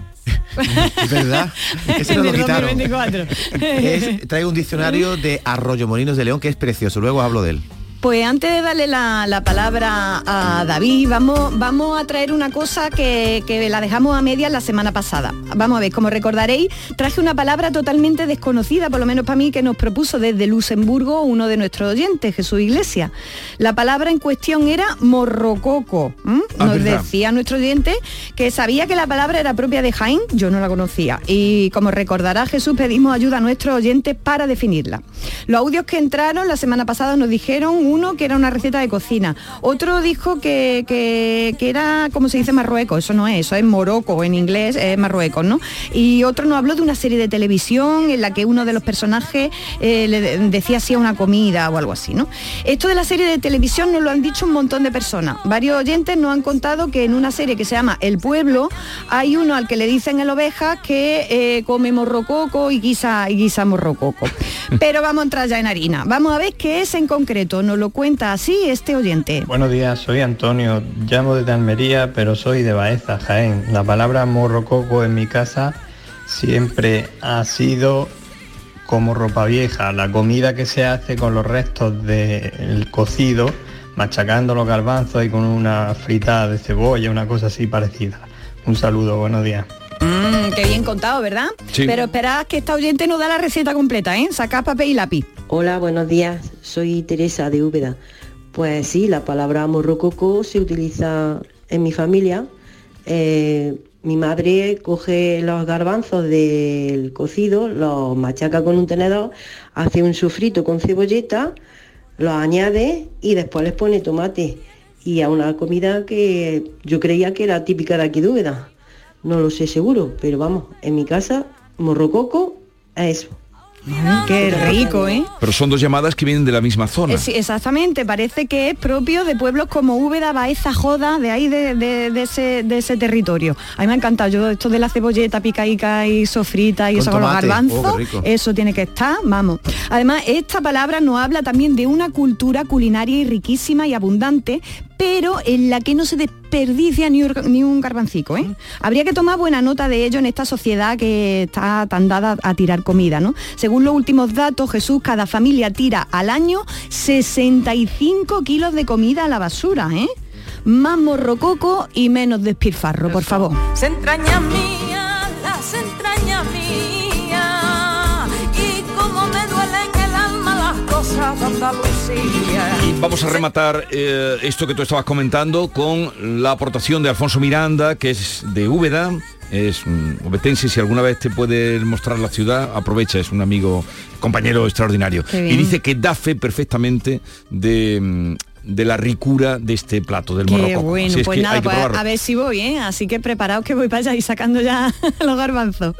Es verdad. Ese nos lo De quitaron. 2024. Es- traigo un diccionario de Arroyo Molinos de León que es precioso. Luego hablo de él. Pues antes de darle la, la palabra a David, vamos, vamos a traer una cosa que, que la dejamos a medias la semana pasada. Vamos a ver, como recordaréis, traje una palabra totalmente desconocida, por lo menos para mí, que nos propuso desde Luxemburgo uno de nuestros oyentes, Jesús Iglesias. La palabra en cuestión era morrococo. Ah, Nos decía nuestro oyente que sabía que la palabra era propia de Jaén, yo no la conocía. Y como recordará Jesús, pedimos ayuda a nuestros oyentes para definirla. Los audios que entraron la semana pasada nos dijeron uno que era una receta de cocina, otro dijo que, que, que era, como se dice, Marruecos, eso no es, eso es Morocco en inglés, es Marruecos, ¿no? Y otro nos habló de una serie de televisión en la que uno de los personajes eh, le de- decía si a una comida o algo así, ¿no? Esto de la serie de televisión nos lo han dicho un montón de personas. Varios oyentes nos han contado que en una serie que se llama El Pueblo hay uno al que le dicen el oveja que eh, come morrococo y guisa, y guisa morrococo. Pero vamos a entrar ya en harina. Vamos a ver qué es en concreto. Nos lo cuenta así este oyente. Buenos días, soy Antonio, llamo desde Almería, pero soy de Baeza, Jaén. La palabra morrococo en mi casa siempre ha sido como ropa vieja, la comida que se hace con los restos del cocido, machacando los garbanzos y con una fritada de cebolla, una cosa así parecida. Un saludo, buenos días. Mm, qué bien contado, ¿verdad? Sí. Pero esperad que esta oyente nos da la receta completa, ¿eh? Sacad papel y lápiz. Hola, buenos días. Soy Teresa de Úbeda. Pues sí, la palabra morrococo se utiliza en mi familia. Eh, mi madre coge los garbanzos del cocido, los machaca con un tenedor, hace un sofrito con cebolleta, los añade y después les pone tomate. Y a una comida que yo creía que era típica de aquí de Úbeda. No lo sé seguro, pero vamos, en mi casa, morrococo es eso. qué rico, ¿eh? Pero son dos llamadas que vienen de la misma zona. Sí, exactamente, parece que es propio de pueblos como Úbeda, Baeza, Joda, de ahí de, de- de ese, de ese territorio. A mí me ha encantado, yo esto de la cebolleta picaica y sofrita y Con eso con los garbanzos, Oh, rico. eso tiene que estar, vamos. Además, esta palabra nos habla también de una cultura culinaria y riquísima y abundante, pero en la que no se desperdicia ni, un- ni un garbancico. ¿eh? Habría que tomar buena nota de ello en esta sociedad que está tan dada a tirar comida. ¿no? Según los últimos datos, Jesús, cada familia tira al año 65 kilos de comida a la basura. ¿eh? Más morrococo y menos despilfarro, por favor. Se entraña mía, las entrañas mías Y vamos a rematar eh, esto que tú estabas comentando con la aportación de Alfonso Miranda, que es de Úbeda, es mm, obetense, si alguna vez te puede mostrar la ciudad, aprovecha, es un amigo, compañero extraordinario. Y dice que da fe perfectamente de, mm, de la ricura de este plato del Qué morrococo. bueno, Así pues que nada, pues a ver si voy, ¿eh? Así que preparaos que voy para allá y sacando ya los garbanzos.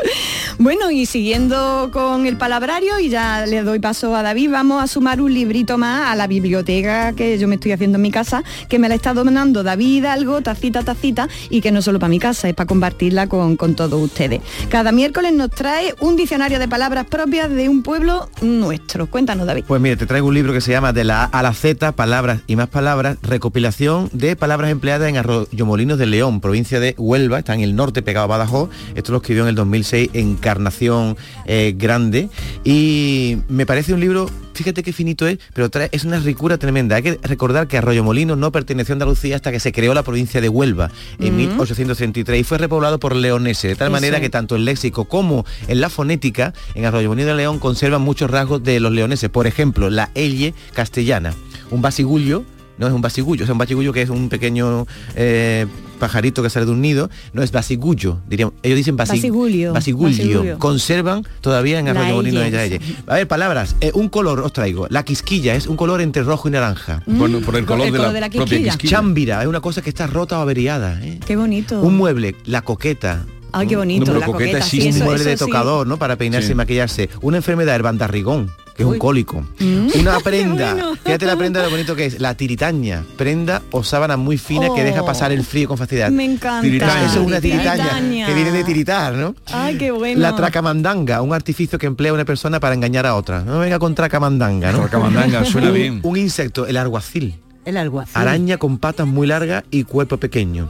Bueno, y siguiendo con el palabrario, y ya le doy paso a David, vamos a sumar un librito más a la biblioteca que yo me estoy haciendo en mi casa, que me la está donando David Hidalgo, tacita, tacita, y que no solo para mi casa, es para compartirla con, con todos ustedes. Cada miércoles nos trae un diccionario de palabras propias de un pueblo nuestro. Cuéntanos, David. Pues mire, te traigo un libro que se llama De la A a la Z, Palabras y más palabras, recopilación de palabras empleadas en Arroyomolinos de León, provincia de Huelva, está en el norte pegado a Badajoz. Esto lo escribió en el 2006 Encarnación eh, Grande. Y me parece un libro, fíjate qué finito es, pero trae, es una ricura tremenda. Hay que recordar que Arroyomolinos no perteneció a Andalucía hasta que se creó la provincia de Huelva en Mm. 1833 y fue repoblado por leoneses, de tal manera que tanto el léxico como en la fonética en Arroyomolinos de León conservan muchos rasgos de los leoneses. Por ejemplo, la elle castellana, un basigullo, no es un basigullo, es un basigullo que es un pequeño eh, pajarito que sale de un nido, no es basigullo, diríamos, ellos dicen basi- Basigulio, basigulio. basigulio. conservan todavía en La Arroyomolinos de elle. Elle. A ver, palabras, eh, un color os traigo, la quisquilla es un color entre rojo y naranja. Mm, Bueno, por el color el de la de la propia quisquilla. Chámbira es una cosa que está rota o averiada. ¿eh? Qué bonito. Un mueble, la coqueta. Ay, qué bonito, Un la coqueta, sí, un eso- mueble de sí. tocador, ¿no? Para peinarse Sí. y maquillarse. Una enfermedad, el bandarrigón, que es un cólico. Mm. Una prenda. bueno. Fíjate la prenda lo bonito que es. La tiritaña. Prenda o sábana muy fina que deja pasar el frío con facilidad. Me encanta. Tiritaña. Eso es una tiritaña, Tiritaña. que viene de tiritar, ¿no? Ay, qué bueno. La tracamandanga, un artificio que emplea una persona para engañar a otra. No venga con tracamandanga, ¿no? Tracamandanga, suena Un- bien. Un insecto, el alguacil. El alguacil. Araña con patas muy largas y cuerpo pequeño.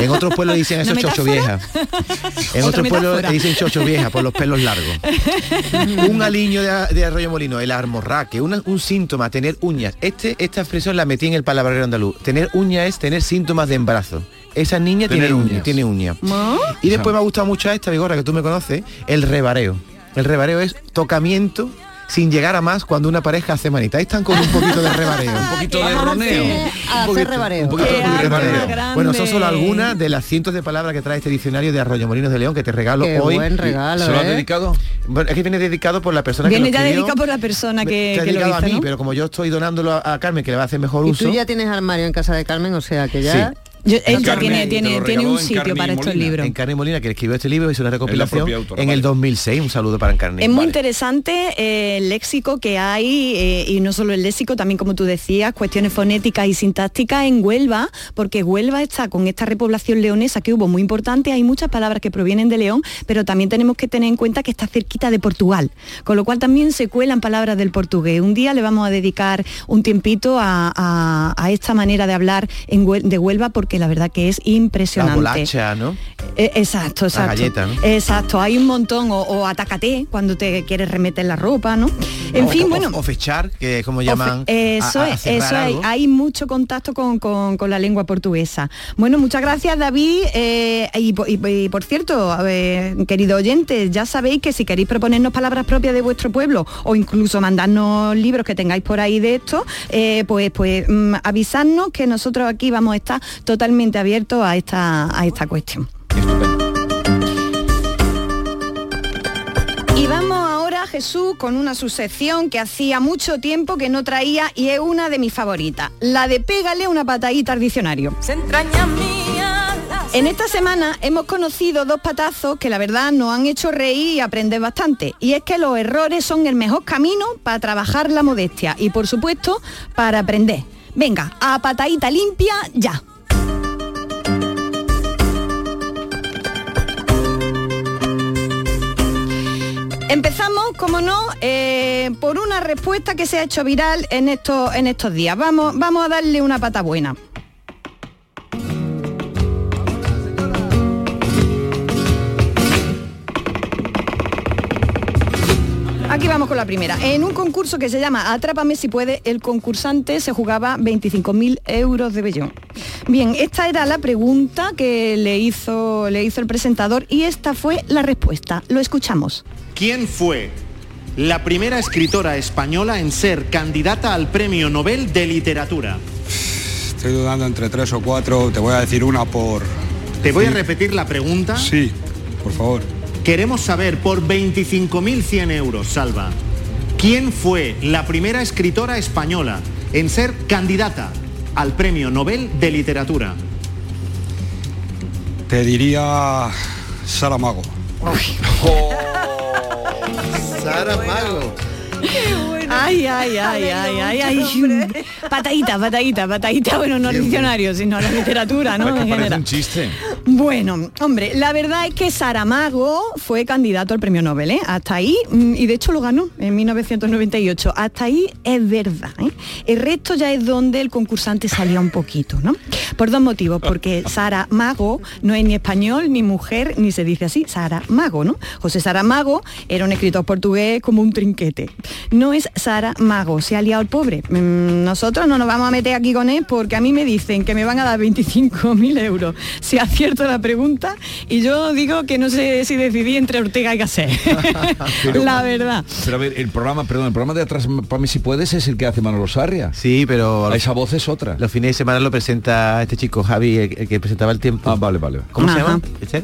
En otros pueblos dicen eso ¿Una chocho vieja. En otros pueblos dicen chocho vieja por los pelos largos. un aliño de, de arroyo molino, el armorraque, una- un síntoma, tener uñas. Este, esta expresión la metí en el palabra andaluz. Tener uña es tener síntomas de embarazo. Esa niña Tener tiene uña, uñas. tiene uña. Y después me ha gustado mucho esta, Vigorra, que tú me conoces, el rebareo. El rebareo es tocamiento sin llegar a más cuando una pareja hace manita. Ahí están con un poquito de rebareo. un poquito de roneo. Hacer rebareo. Un poquito de rebareo. Bueno, son solo algunas de las cientos de palabras que trae este diccionario de Arroyo Molinos de León que te regalo Qué hoy. buen regalo, ¿Se lo has ¿eh? dedicado? Bueno, es que viene dedicado por la persona Viene que lo ya escribió. dedicado por la persona que, Está que lo dedicado hizo, a mí, ¿no? pero como yo estoy donándolo a, a Carmen, que le va a hacer mejor Y uso. tú ya tienes armario en casa de Carmen, o sea que ya... Sí. Yo- él ya tiene, tiene, tiene un sitio y para estos libros. En Carmen Molina, que escribió este libro, hizo una recopilación en el vale. 2006. Un saludo para Encarni. Es muy interesante eh, el léxico que hay, eh, y no solo el léxico, también como tú decías, cuestiones fonéticas y sintácticas en Huelva, porque Huelva está con esta repoblación leonesa que hubo muy importante, hay muchas palabras que provienen de León, pero también tenemos que tener en cuenta que está cerquita de Portugal, con lo cual también se cuelan palabras del portugués. Un día le vamos a dedicar un tiempito a, a- a esta manera de hablar en de Huelva, porque la verdad que es La impresionante. bolacha, ¿no? Eh, exacto, exacto. galleta, ¿no? Exacto, hay un montón, o, o atácate cuando te quieres remeter la ropa, ¿no? En O- fin, o- bueno. O fechar, que es como llaman. Eso a- a es, eso es. Hay mucho contacto con, con- con la lengua portuguesa. Bueno, muchas gracias David. eh, y, po- y- y por cierto, a ver, queridos oyentes, ya sabéis que si queréis proponernos palabras propias de vuestro pueblo o incluso mandarnos libros que tengáis por ahí de esto, eh, pues, pues mm, avisadnos que nosotros aquí vamos a estar totalmente abiertos a esta, a esta cuestión. Y vamos ahora, Jesús, con una sucesión que hacía mucho tiempo que no traía y es una de mis favoritas, la de pégale una patadita al diccionario. Se entraña mía las En esta semana hemos conocido dos patazos que la verdad nos han hecho reír y aprender bastante. Y es que los errores son el mejor camino para trabajar la modestia y por supuesto para aprender. Venga, a patadita limpia ya. Empezamos, como no, eh, por una respuesta que se ha hecho viral en estos, en estos días. Vamos, vamos a darle una pata buena. Vamos con la primera. En un concurso que se llama Atrápame si puede, el concursante se jugaba 25.000 euros de bellón. Bien, esta era la pregunta que le hizo, le hizo el presentador y esta fue la respuesta. Lo escuchamos. ¿Quién fue la primera escritora española en ser candidata al Premio Nobel de Literatura? Estoy dudando entre tres o cuatro, te voy a decir una por... Te voy a repetir la pregunta. Sí, por favor. Queremos saber por 25.100 euros, Salva, ¿quién fue la primera escritora española en ser candidata al Premio Nobel de Literatura? Te diría Sara Mago. Sara Mago. Ay, ay, ay, ay, ay, ay. Patadita, patadita, patadita. Bueno, no el diccionario, sino la literatura, ¿no? Es que En parece general. un chiste. Bueno, hombre, la verdad es que Saramago fue candidato al premio Nobel, ¿eh? Hasta ahí, mm, y de hecho lo ganó en 1998. Hasta ahí es verdad, ¿eh? El resto ya es donde el concursante salía un poquito, ¿no? Por dos motivos, porque Saramago no es ni español, ni mujer, ni se dice así, Saramago, ¿no? José Saramago era un escritor portugués como un trinquete. No es Saramago, se ha liado el pobre. Mm, Nosotros no nos vamos a meter aquí con él porque a mí me dicen que me van a dar 25.000 euros si acierto la pregunta y yo digo que no sé si decidí entre Ortega y Gasset. Pero- la verdad. Pero a ver, el programa, perdón, el programa de atrás para mí si puedes es el que hace Manolo Sarria. Sí, pero esa voz es otra. Los fines de semana lo presenta este chico Javi, el, el que presentaba el tiempo. Ah, vale, vale. ¿Cómo se llama? ¿Este?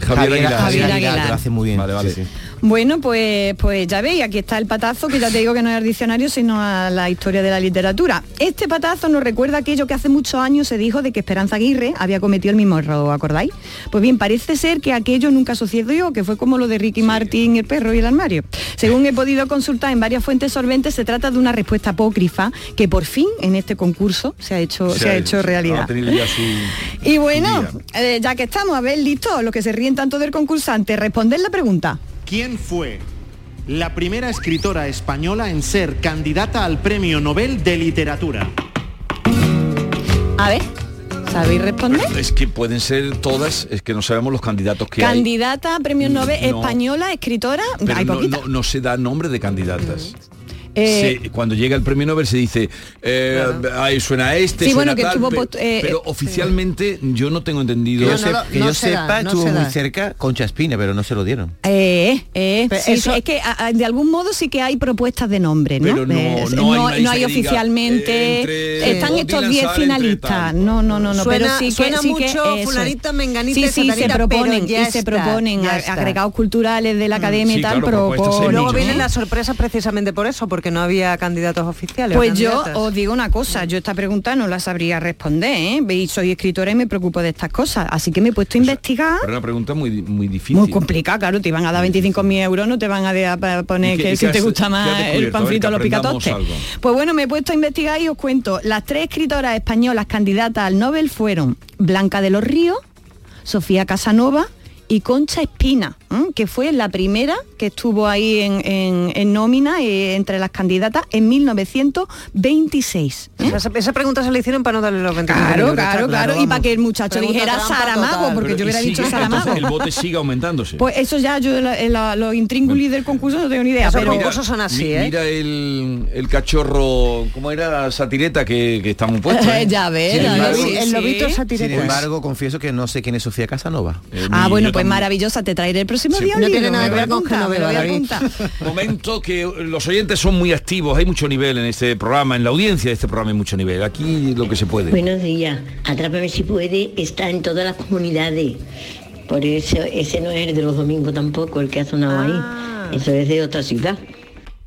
Javier Aguilar. Javier Aguilar. lo hace muy bien. Vale, vale. sí, sí. Bueno, pues, pues ya veis, aquí está el patazo, que ya te digo que no es al diccionario, sino a la historia de la literatura. Este patazo nos recuerda aquello que hace muchos años se dijo de que Esperanza Aguirre había cometido el mismo error, ¿acordáis? Pues bien, parece ser que aquello nunca sucedió, que fue como lo de Ricky Martin, el perro y el armario. Según he podido consultar en varias fuentes solventes, se trata de una respuesta apócrifa que por fin en este concurso se ha hecho, se ha hecho realidad. Su... Y bueno, eh, ya que estamos, a ver, listo, los que se ríen tanto del concursante, responder la pregunta. ¿Quién fue la primera escritora española en ser candidata al Premio Nobel de Literatura? A ver, ¿sabéis responder? Es que pueden ser todas, es que no sabemos los candidatos que hay. Candidata a Premio Nobel No. española, escritora, Pero hay no, poquita. no- no se da nombre de candidatas. Eh, se- cuando llega el premio Nobel se dice, eh, ahí suena este, Sí, suena bueno, que tal, estuvo pe- post- eh, pero eh, oficialmente yo no tengo entendido. Que yo, sep- que yo sepa, estuvo muy cerca Concha Espina, pero no se lo dieron. Eh, eh, Pero sí, eso- es que a- a- de algún modo sí que hay propuestas de nombre, ¿no? Pero no- Eh, no hay oficialmente. eh, entre están estos Dylan 10 sale entre finalistas. No, no, no, no. Suena- pero sí que suena que mucho fulanita, menganita Sí, y sí, se pero proponen y se proponen agregados culturales de la academia Sí, y tal, proponen. Luego vienen las sorpresas precisamente por eso, porque no había candidatos oficiales. Pues yo os digo una cosa, yo esta pregunta no la sabría responder, ¿eh? Veis, soy escritora y me preocupo de estas cosas, así que me he puesto a investigar. Pero una pregunta muy, muy difícil. Muy complicada, claro, te iban a dar 25.000 euros, no te van a poner ¿Y qué- que si te gusta más el descubierto? A ver, los picatostes. algo. Pues bueno, me he puesto a investigar y os cuento. Las tres escritoras españolas candidatas al Nobel fueron Blanca de los Ríos, Sofía Casanova y Concha Espina, ¿m? que fue la primera que estuvo ahí en, en- en nómina eh, entre las candidatas en 1926. ¿eh? O sea, esa, esa pregunta se le hicieron para no darle los 25 Claro, claro, claro. Y para que el muchacho Pregunta dijera trampa Saramago, total. porque Pero, yo hubiera dicho Saramago. el bote sigue aumentándose. Pues eso ya yo la- la- los intríngulis del concurso no tengo ni idea. Esos pero concursos son así, Mi- ¿eh? Mira el, el cachorro, ¿cómo era? Satireta que, que está muy. ¿eh? Ya ves, Sin ves, el lobito Sin satireta. embargo, confieso que no sé quién es Sofía Casanova. Ah, bueno, pues maravillosa, te traeré el próximo No tiene nada que ver con. Momento que los oyentes son muy activos, hay mucho nivel en este programa, en la audiencia de este programa hay mucho nivel. Aquí lo que se puede. Buenos días. Atrápame si puede está en todas las comunidades. Por eso ese no es el de los domingos tampoco, el que ha sonado ahí. Eso es de otra ciudad.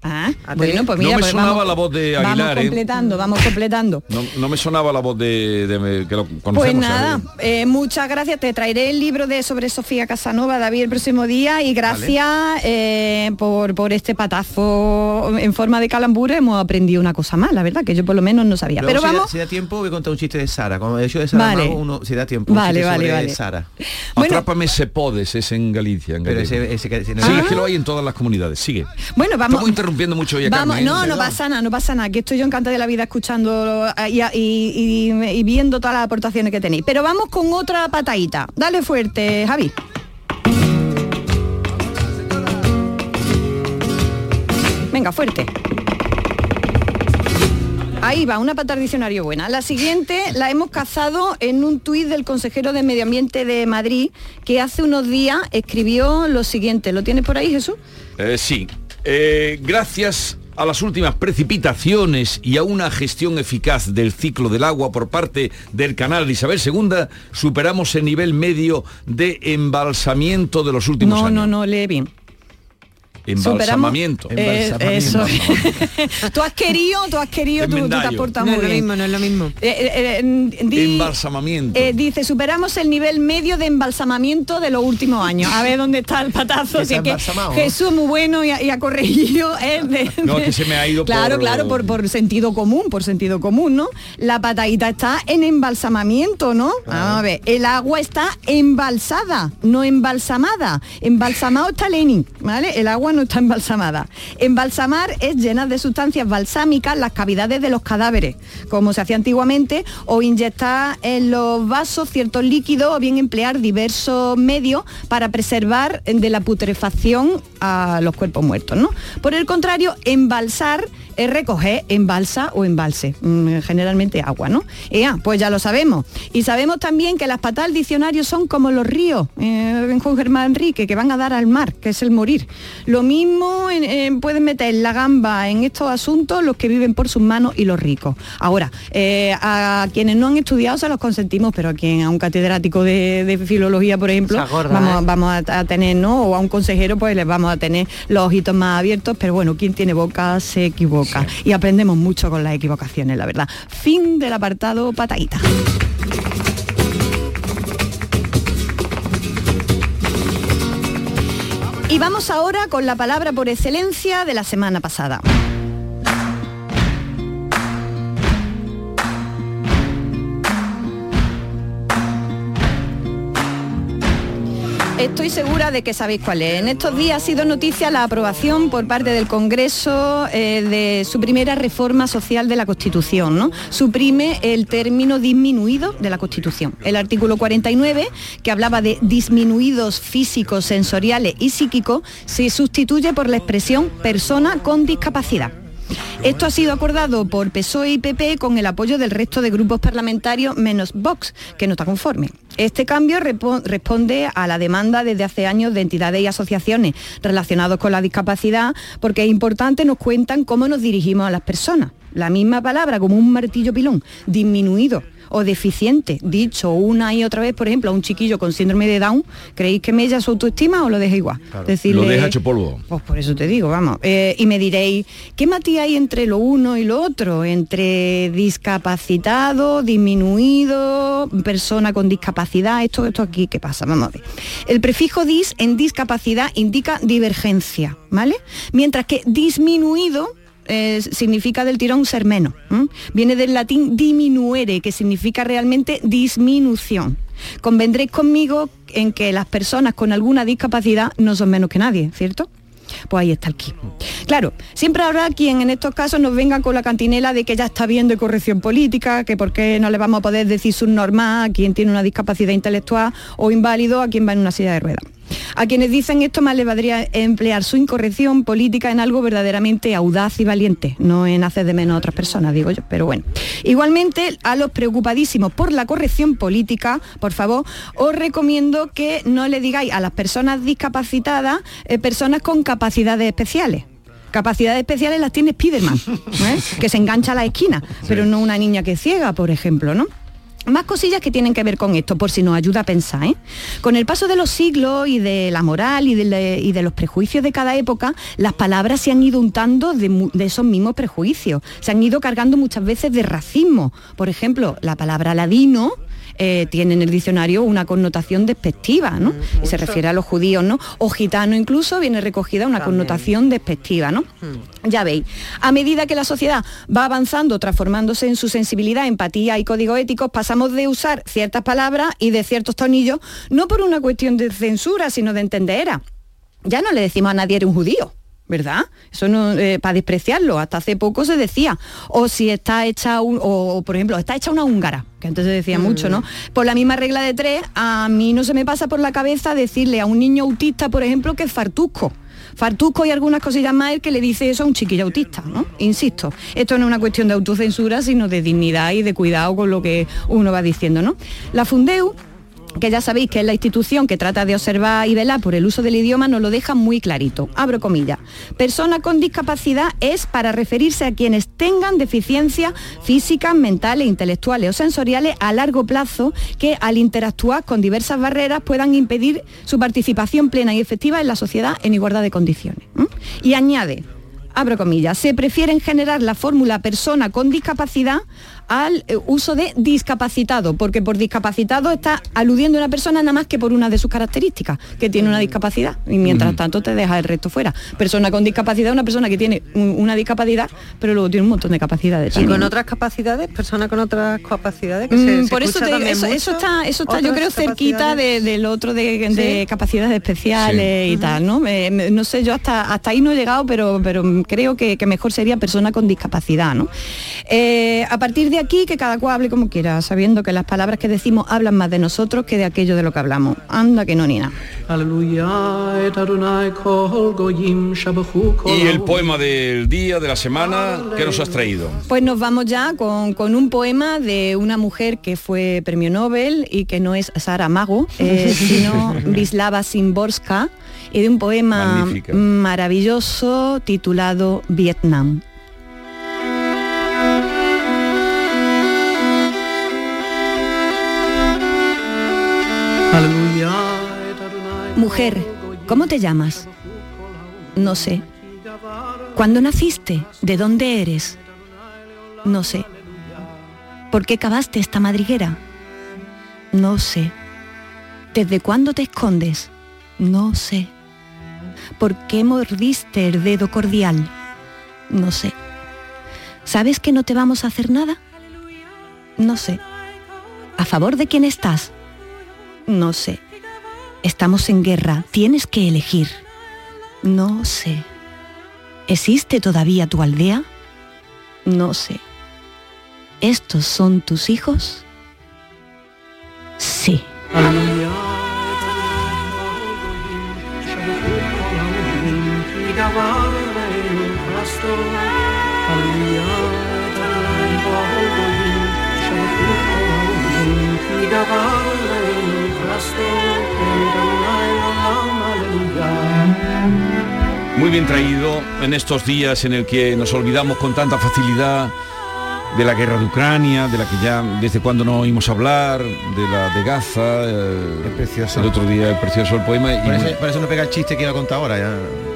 Ah, bueno, pues mira, no me pues sonaba vamos, la voz de vamos Aguilar, ¿eh? completando, vamos completando. No, no me sonaba la voz de, de- que lo conocemos. Pues ¿sabes? nada, eh, muchas gracias. Te traeré el libro de sobre Sofía Casanova, David, el próximo día y gracias eh, por, por este patazo en forma de calambur. Hemos aprendido una cosa más, la verdad, que yo por lo menos no sabía. Luego, Pero si, da, vamos, si da tiempo, voy a contar un chiste de Sara. Como he hecho de Sara Vale. Mago, uno, si da tiempo, Vale, un vale, sobre vale. Sara. Atrápame se podes, es en Galicia. En Pero gallego. ese- ese que- ese no- sí, Ah. es que lo hay en todas las comunidades. Sigue. bueno, vamos. Interrumpiendo mucho ya, Vamos, Carmen, ¿eh? no, no pasa nada, no pasa nada, que estoy yo encantada de la vida escuchando y, y- y- y viendo todas las aportaciones que tenéis. Pero vamos con otra patadita. Dale fuerte, Javi. Venga, fuerte. Ahí va, una pata diccionario buena. La siguiente la hemos cazado en un tuit del consejero de Medio Ambiente de Madrid, que hace unos días escribió lo siguiente. ¿Lo tienes por ahí, Jesús? Eh, sí. Eh, gracias a las últimas precipitaciones y a una gestión eficaz del ciclo del agua por parte del canal Isabel II, superamos el nivel medio de embalsamiento de los últimos No, años. no, no, lee bien. Embalsamamiento. Eh, eso. tú has querido, tú has querido, tú, tú te has portado No muy es lo bien. mismo, no es lo mismo. Eh, eh, eh, di- Embalsamamiento. eh, dice, superamos el nivel medio de embalsamamiento de los últimos años. A ver dónde está el patazo. Está es que. Jesús muy bueno y ha, y ha corregido. eh, de- No, que se me ha ido Claro, por- claro, por, por sentido común, por sentido común, ¿no? La patadita está en embalsamamiento, ¿no? A ver, el agua está embalsada, no embalsamada. Embalsamado está Lenin, ¿vale? El agua no está embalsamada. Embalsamar es llenar de sustancias balsámicas las cavidades de los cadáveres, como se hacía antiguamente, o inyectar en los vasos ciertos líquidos o bien emplear diversos medios para preservar de la putrefacción a los cuerpos muertos, ¿no? Por el contrario, embalsar es recoger en balsa o embalse, mm, generalmente agua, ¿no? Ea, pues ya lo sabemos. Y sabemos también que las patas del diccionario son como los ríos, eh, Juan Germán Enrique, que van a dar al mar, que es el morir. Lo mismo en- en- pueden meter la gamba en estos asuntos los que viven por sus manos y los ricos. Ahora, eh, a quienes no han estudiado se los consentimos, pero a quien a un catedrático de, de filología, por ejemplo, vamos, ¿eh? vamos a, a tener, ¿no? O a un consejero, pues les vamos a tener los ojitos más abiertos, pero bueno, quien tiene boca se equivoca. Y aprendemos mucho con las equivocaciones, la verdad. Fin del apartado patadita. Y vamos ahora con la palabra por excelencia de la semana pasada. Estoy segura de que sabéis cuál es. En estos días ha sido noticia la aprobación por parte del Congreso eh, de su primera reforma social de la Constitución. ¿no? Suprime el término disminuido de la Constitución. El artículo 49, que hablaba de disminuidos físicos, sensoriales y psíquicos, se sustituye por la expresión persona con discapacidad. Esto ha sido acordado por PSOE y PP con el apoyo del resto de grupos parlamentarios menos Vox, que no está conforme. Este cambio responde a la demanda desde hace años de entidades y asociaciones relacionados con la discapacidad, porque es importante nos cuentan cómo nos dirigimos a las personas. La misma palabra como un martillo pilón, disminuido o deficiente, dicho una y otra vez, por ejemplo, a un chiquillo con síndrome de Down, ¿creéis que mella su autoestima o lo deja igual? Decirle- Lo deja hecho polvo. pues por eso te digo, vamos. Eh, y me diréis, ¿qué matiz hay entre lo uno y lo otro? Entre discapacitado, disminuido, persona con discapacidad, esto, esto aquí, ¿qué pasa? Vamos a ver. El prefijo dis en discapacidad indica divergencia, ¿vale? Mientras que disminuido eh, significa del tirón ser menos. Viene del latín diminuere, que significa realmente disminución. Convendréis conmigo en que las personas con alguna discapacidad no son menos que nadie, ¿cierto? Pues ahí está el kit. Claro, siempre habrá quien en estos casos nos venga con la cantinela de que ya está bien de corrección política, que por qué no le vamos a poder decir subnormal a quien tiene una discapacidad intelectual o inválido a quien va en una silla de ruedas. A quienes dicen esto más le valdría emplear su incorrección política en algo verdaderamente audaz y valiente, no en hacer de menos a otras personas, digo yo, pero bueno. Igualmente, a los preocupadísimos por la corrección política, por favor, os recomiendo que no le digáis a las personas discapacitadas eh, personas con capacidades especiales. Capacidades especiales las tiene Spiderman, ¿eh? que se engancha a la esquina, pero no una niña que es ciega, por ejemplo, ¿no? Más cosillas que tienen que ver con esto, por si nos ayuda a pensar. ¿eh? Con el paso de los siglos y de la moral y de, los prejuicios de cada época, las palabras se han ido untando de, de esos mismos prejuicios. Se han ido cargando muchas veces de racismo. Por ejemplo, la palabra ladino eh, tiene en el diccionario una connotación despectiva, ¿no? y se refiere a los judíos, ¿no? O gitano incluso viene recogida una connotación despectiva, ¿no? Ya veis, a medida que la sociedad va avanzando, transformándose en su sensibilidad, empatía y código éticos, pasamos de usar ciertas palabras y de ciertos tonillos, no por una cuestión de censura, sino de entendera. Ya no le decimos a nadie eres un judío. ¿Verdad? Eso no eh, para despreciarlo. Hasta hace poco se decía. O si está hecha un, o por ejemplo, está hecha una húngara, que antes se decía mucho, ¿no? Por la misma regla de tres, a mí no se me pasa por la cabeza decirle a un niño autista, por ejemplo, que es fartusco. Fartusco y algunas cosillas más el que le dice eso a un chiquillo autista, ¿no? Insisto, esto no es una cuestión de autocensura, sino de dignidad y de cuidado con lo que uno va diciendo, ¿no? La Fundeu que ya sabéis que es la institución que trata de observar y velar por el uso del idioma, nos lo deja muy clarito. Abro comillas. Persona con discapacidad es para referirse a quienes tengan deficiencias físicas, mentales, intelectuales o sensoriales a largo plazo que al interactuar con diversas barreras puedan impedir su participación plena y efectiva en la sociedad en igualdad de condiciones. Y añade, abro comillas, se prefiere en general la fórmula persona con discapacidad al eh, uso de discapacitado, porque por discapacitado está aludiendo a una persona nada más que por una de sus características, que tiene una discapacidad, y mientras tanto te deja el resto fuera. Persona con discapacidad es una persona que tiene un- una discapacidad, pero luego tiene un montón de capacidades. Y con otras capacidades, personas con otras capacidades que Mm, se, se por eso te eso, eso está, eso está yo creo cerquita de- del otro de, de Sí. capacidades especiales y tal, ¿no? Me- me- no sé, yo hasta, hasta ahí no he llegado, pero, pero creo que, que mejor sería persona con discapacidad, ¿no? Eh, a partir de aquí, que cada cual hable como quiera, sabiendo que las palabras que decimos hablan más de nosotros que de aquello de lo que hablamos. Anda que no, ni nada. Y el poema del día, de la semana, ¿qué nos has traído? Pues nos vamos ya con, con un poema de una mujer que fue premio Nobel y que no es Sara Mago, eh, sino Wisława Szymborska, y de un poema Magnífica. maravilloso titulado Vietnam. Mujer, ¿cómo te llamas? No sé. ¿Cuándo naciste? ¿De dónde eres? No sé. ¿Por qué cavaste esta madriguera? No sé. ¿Desde cuándo te escondes? No sé. ¿Por qué mordiste el dedo cordial? No sé. ¿Sabes que no te vamos a hacer nada? No sé. ¿A favor de quién estás? No sé. Estamos en guerra. Tienes que elegir. No sé. ¿Existe todavía tu aldea? No sé. ¿Estos son tus hijos? Sí. Muy bien traído en estos días en el que nos olvidamos con tanta facilidad de la guerra de Ucrania, de la que ya desde cuando no oímos hablar, de la de Gaza, el, otro día el precioso el poema. Y... Parece, parece no pega el chiste que iba a contar ahora. Ya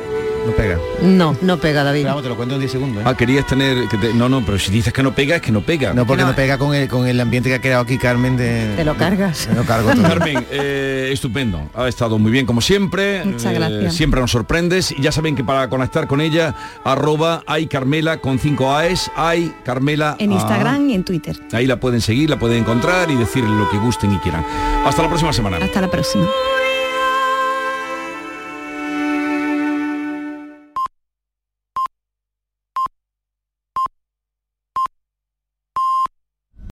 no pega. No, no pega David. Vamos, te lo cuento en 10 segundos. ¿eh? Ah, querías tener que te- no, no, pero si dices que no pega es que no pega. No, porque no, pega con el, con el ambiente que ha creado aquí Carmen de... Te lo cargas. Me lo cargo todo. Carmen, eh, estupendo. Ha estado muy bien como siempre. Muchas Eh, gracias. siempre nos sorprendes. Y ya saben que para conectar con ella, arroba hay Carmela con 5 AES, hay Carmela En. Instagram y en Twitter. Ahí la pueden seguir, la pueden encontrar y decirle lo que gusten y quieran. Hasta la próxima semana. Hasta la próxima.